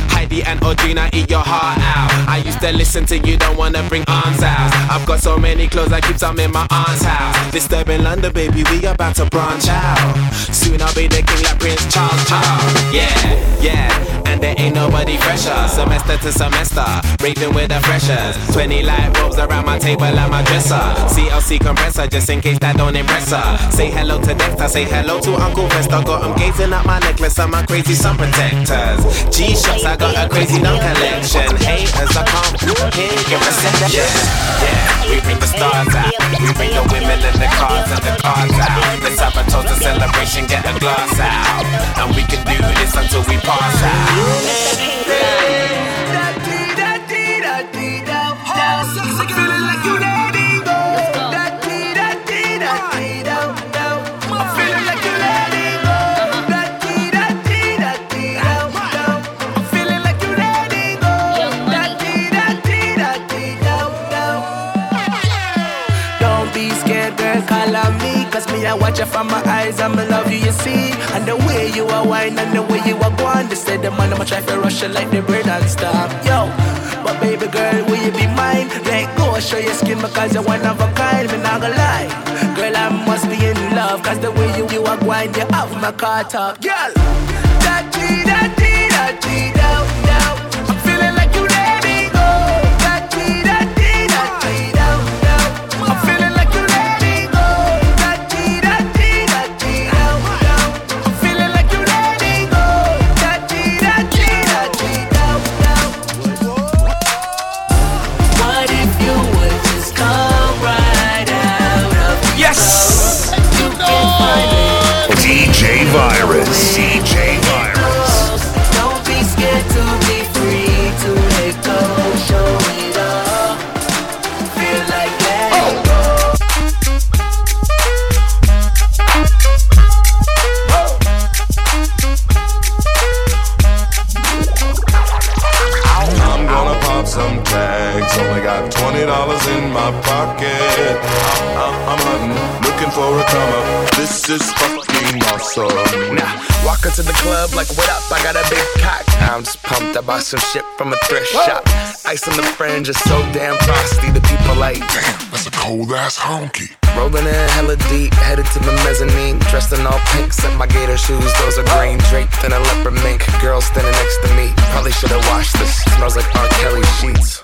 Heidi and Audrina eat your heart out. I used to listen to you, don't wanna bring arms out. I've got so many clothes, I keep some in my aunt's house. Disturbing London, baby, we about to branch out. Soon I'll be the king like Prince Charles, Charles. Yeah, yeah, and there ain't nobody fresher. Semester to semester, raving with the freshers. 20 light bulbs around my table and my dresser. CLC compressor, just in case that don't impress her. Say hello to Dexter, say hello to Uncle Fester. Got him gazing at my necklace and my crazy sun protectors. G-shots, I got a crazy dumb collection. Haters, I can't hear your reception. Yeah, yeah, we bring the stars out. We bring the women and the cars and the cars out. Let's have a toast, a celebration, get a glass out. And we can do this until we pass out. Room is pink. I watch you from my eyes, I'ma love you, you see. And the way you are wine and the way you are going, they say the man, I'ma try to rush you like the brain and stop. Yo, but baby girl, will you be mine? Let go, show your skin because you're one of a kind, me not gonna lie. Girl, I must be in love, cause the way you, you are going, you have my car top. Girl, da dee da twenty dollars in my pocket. I'm, I'm hunting, looking for a come up. This is fucking awesome. Now, walk into the club like, what up? I got a big cock. I'm just pumped. I bought some shit from a thrift Whoa. shop. Ice on the fringe is so damn frosty. The people like, damn, that's a cold ass honky. Rolling in hella deep, headed to the mezzanine. Dressed in all pink, set my gator shoes. Those are green, draped in a leopard mink. Girl standing next to me. Probably should've washed this. Smells like R. Kelly sheets.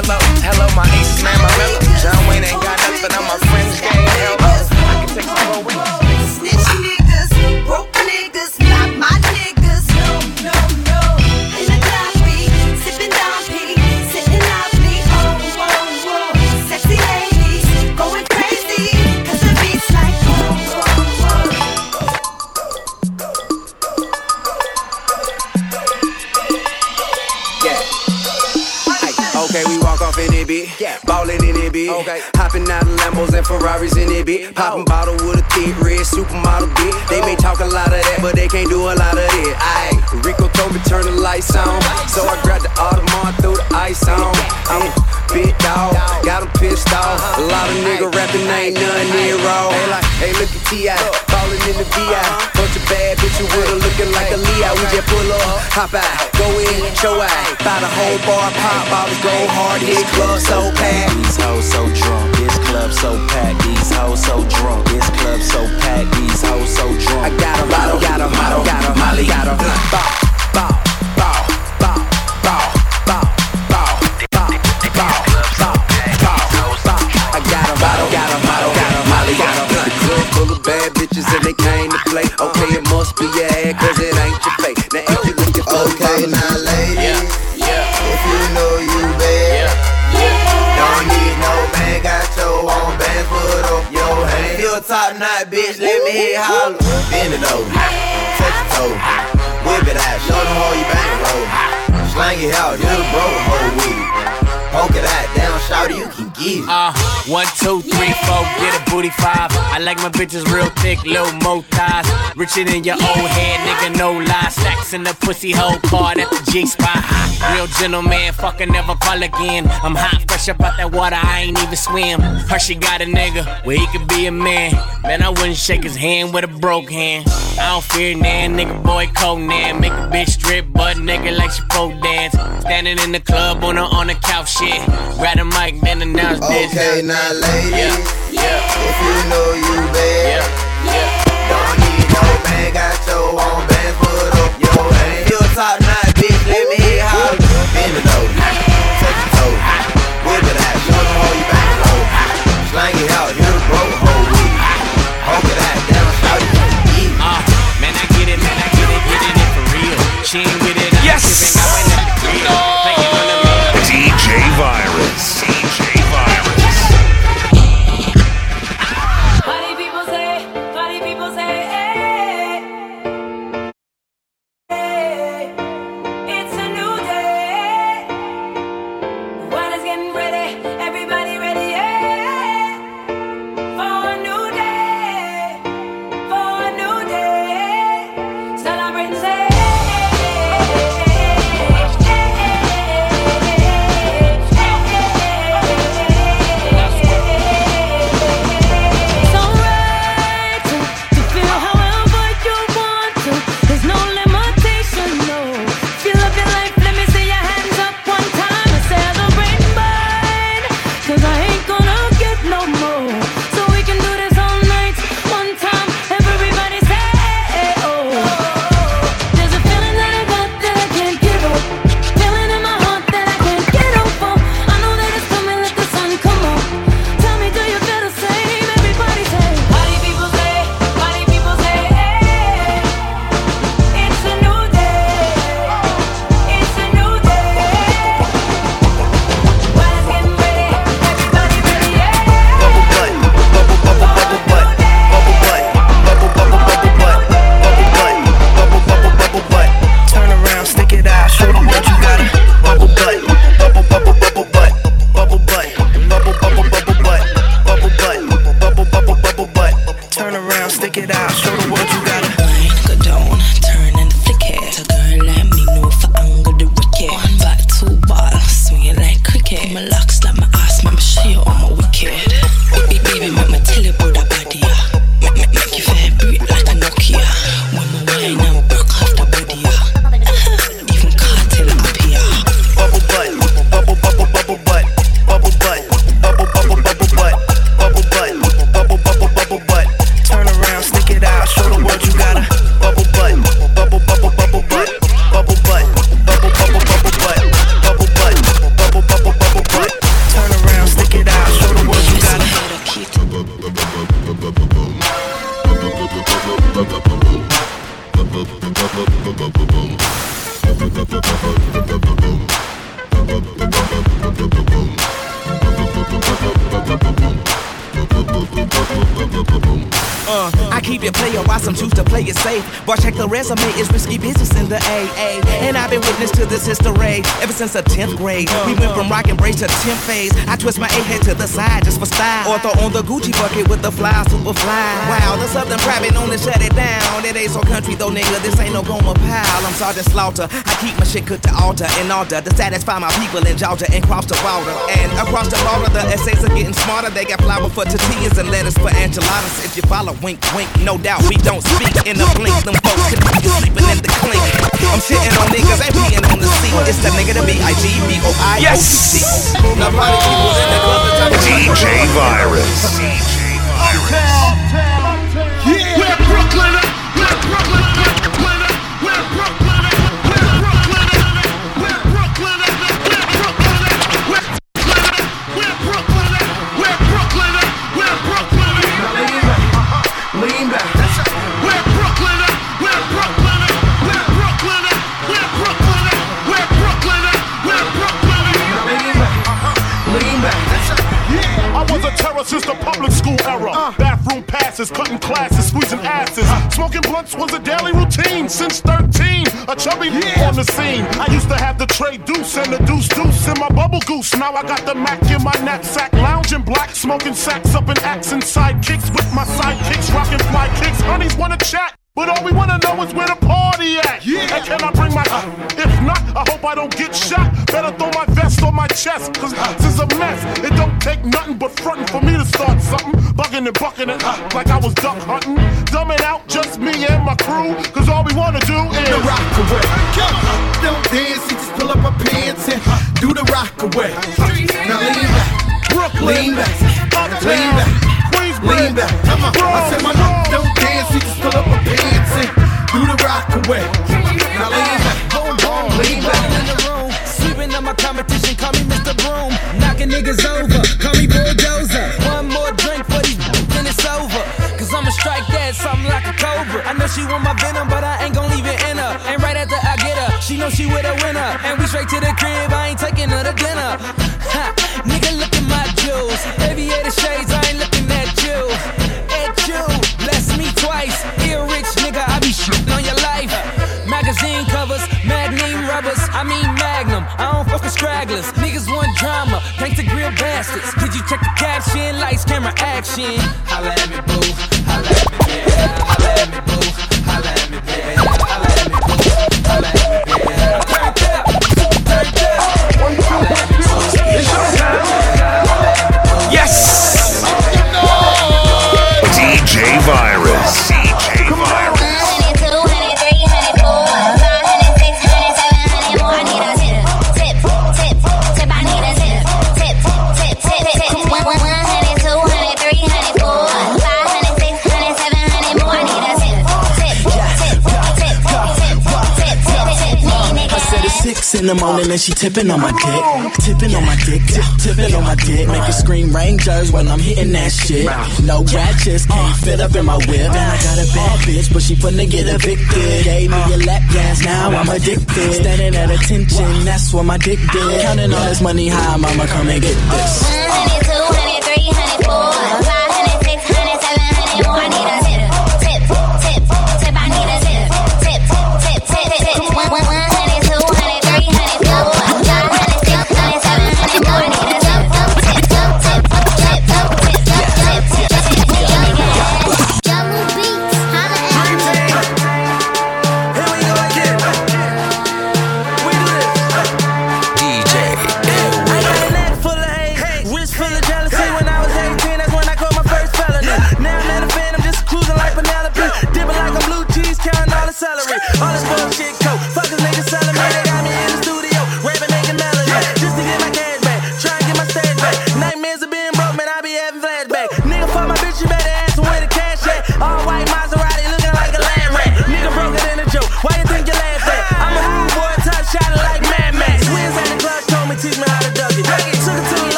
Hello, hello, my ace man, my mellow. John Wayne ain't got nothing on my friends' game. Hell, I can take some more bitch. Yeah. Ballin' in it, bitch. Okay. Hopping out of Lambos and Ferraris in it, bitch. Oh. Poppin' bottle with a thick red supermodel, bitch. They may talk a lot of that, but they can't do a lot of it. Aye. Rico told me turn the lights on. So I grabbed the Audemars, threw the ice on. I'm a big dog, got him pissed off. A lot of nigga rapping, ain't none near raw. Hey, like, hey, look at T.I. Ballin' in the VI. Bunch of bad bitches with her looking like a Leo. We just pull up, hop out, go in, show out. Buy the whole bar, pop bottles, go hard, hit club so packed. These hoes so drunk, this club so packed. These hoes so drunk, this club so packed. These hoes so drunk. I got got 'em, got got 'em, got 'em, Molly got 'em. Bitch, let me hear holler. Bend it over, touch your toe, whip it out, show them how you bankroll. Slang it out, little bro, hold with it. Poke it out, down, shout you can get it. Uh, one, two, three, four, get a booty five. I like my bitches real thick, little mo thighs. Richer than your old head, nigga, no lie. Stacks in the pussy hole card at the G spot. Real gentleman, fucking never call again. I'm hot, fresh up out that water, I ain't even swim. Hershey got a nigga where he could be a man. Man, I wouldn't shake his hand with a broke hand. I don't fear nan, nigga, boy, Conan. Make a bitch strip, butt nigga like she pro dance. Standing in the club on a, on the couch, shit. Grab the mic, then announce this. Okay, now ladies, Yeah, yeah. if you know you bad, don't need no man, got your own band, put up your hand. You a top nine, bitch, let me hear how bend it over, touch your toe, whip it out, show them how you back low, slang it out, hit a broke hole with it, poke it out, down, shout it, yeah. Uh, man, I get it, man, I get it, get it, it for real. She ain't with it, I'm Yes. tripping, I went at the crib. Play on the. DJ Virus. History ever since the 10th grade. We went from rock and brace to 10th phase. I twist my A head to the side just for style. Or throw on the Gucci bucket with the fly, super fly. Wow, the Southern private known to shut it down. It ain't so country though, nigga. This ain't no Gomer Pyle. I'm Sergeant Slaughter. I keep my shit cooked to altar in order to satisfy my people in Georgia and cross the border. And across the border, the essays are getting smarter. They got flour for tortillas and lettuce for enchiladas. If you follow, wink, wink, no doubt we don't speak in the blink. Them folks could be sleeping in the clink. I'm shitting on niggas and being on the seat. It's the nigga to be I G B O I O T C. Now party people in the club, the type DJ Virus. Yeah. Since the public school era. Uh. Bathroom passes, cutting classes, squeezing asses. Smoking blunts was a daily routine since 13. A chubby on the scene. I used to have the tray deuce and the deuce deuce in my bubble goose. Now I got the Mac in my knapsack, lounging black, smoking sacks up in axe and sidekicks with my sidekicks, rocking fly kicks. Honeys wanna chat. But all we wanna know is where the party at. Yeah. And can I bring my. if not, I hope I don't get shot. Better throw my vest on my chest, cause this is a mess. It don't take nothing but frontin' for me to start something. Bugging and bucking it like I was duck hunting. Dumbing out just me and my crew, cause all we wanna do is. The rock away. Don't dance, you just pull up my pants and do the rock away. Now lean back. Brooklyn. Lean back. Lean back. Lean back. Come on. I said my just pull up my pants and do the rock away. Now lean back. Lean back. in the room, sweeping up my competition, call me Mr. Broom. Knocking niggas over, call me Bulldozer. One more drink for these then it's over. Cause I'ma strike that something like a cobra. I know she want my venom, but I ain't gon' leave it in her. And right after I get her, she know she with a winner. And we straight to the crib, I ain't taking her to dinner. Ha, nigga, look at my jewels. Aviator shades, I ain't looking. At you, I on your life. Magazine covers, magnum rubbers, I mean magnum. I don't fuck with stragglers. Niggas want drama, thanks to grill bastards. Did you check the caption? Lights, camera, action. Holla at me, boo. Holla at me, yeah. Holla at me, boo. Six in the morning and she tipping on my dick. Tipping on my dick, tip, tipping on my dick. Make it scream Rangers when I'm hitting that shit. No ratchets can't fit up in my whip. And I got a bad bitch, but she finna get evicted. Gave me a lap dance, now I'm addicted. Standing at attention, that's what my dick did. Counting all this money high, mama, come and get this. Neck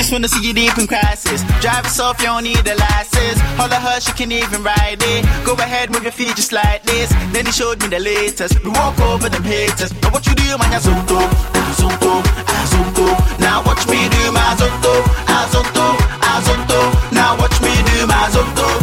just wanna see you deep in crisis. Drive us you don't need a license. Holler her, she can even ride it. Go ahead, move your feet just like this. Then he showed me the latest. We walk over them haters. Now what you do, man, ya zonto, zonto, zonto. Now watch me do my zonto, zonto, zonto. Now watch me do my zonto,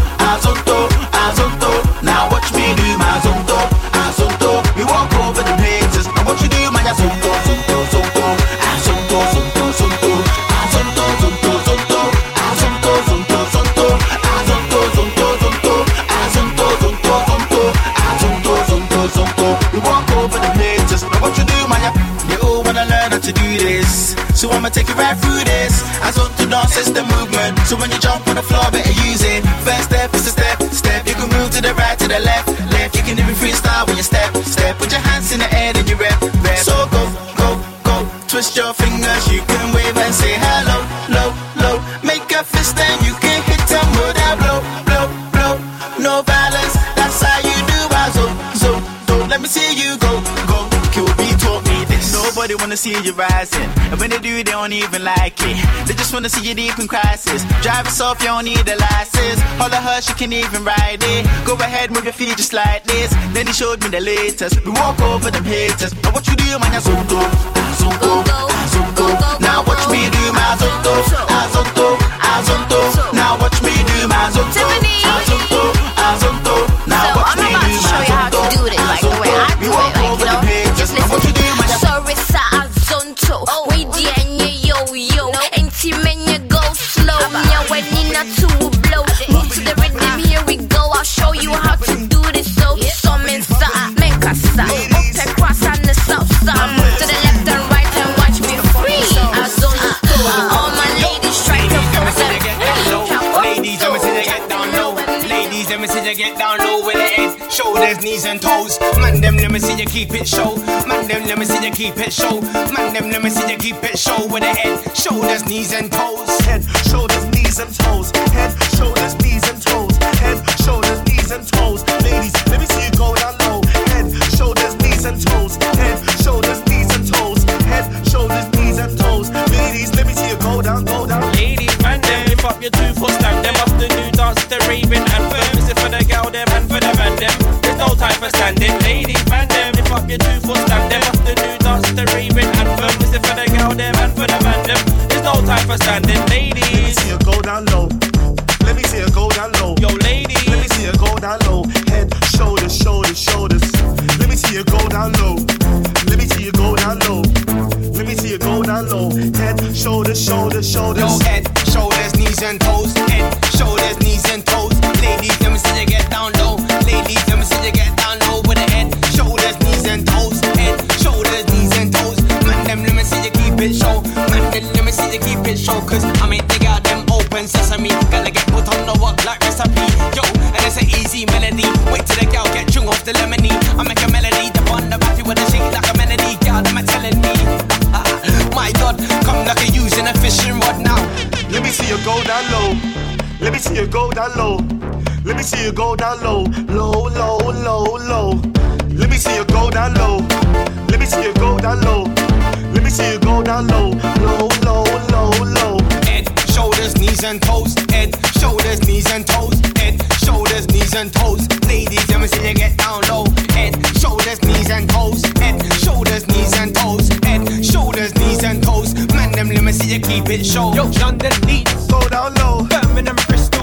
is the movement. So when you jump on the floor, better use it. First step is a step, step. You can move to the right, to the left, left. You can even freestyle when you step, step. Put your hands in the air, then you rep, rep. So go, go, go. Twist your fingers, you can wave and say hello, wanna see you rising. And when they do, they don't even like it. They just wanna see you deep in crisis. Drive us off, you don't need a license. Holler her, she can even ride it. Go ahead, move your feet just like this. Then he showed me the latest. We walk over them haters. Now what you do, man, ya zonto, zonto, zonto. Now watch me do my zonto, zonto, zonto. Now watch me do my zonto, shoulders, knees and toes. Man, them let me see you keep it show. Man, them let me see you keep it show. Man, them let me see you keep it show with the head, shoulders, knees and toes. Head, shoulders, knees and toes. Head, shoulders, knees them lift up your foot stamp. Them off the new dance, the raving anthem. This is for the girl, them and for the man, them. There's no time for standing. Ladies, Let me see you go down low. Let me see you go down low. Yo, ladies. Let me see you go down low. Head, shoulders, shoulders, shoulders. Let me see you go down low. Let me see you go down low. Let me see you go down low. Head, shoulders, shoulders, shoulders. Yo, head, shoulders, knees and toes. You go down low. Let me see you go down low. Low, low, low, low. Let me see you go down low. Let me see you go down low. Let me see you go down low. Low, low, low, low. Head, shoulders, knees and toes. Head, shoulders, knees and toes. Head, shoulders, knees and toes. Ladies, let me see you get down low. Head, shoulders, knees and toes. Head, shoulders, knees and toes. Head, shoulders, knees and toes. Man, them let me see you keep it show. Yo, London Leeds, go down low. Birmingham, Bristol,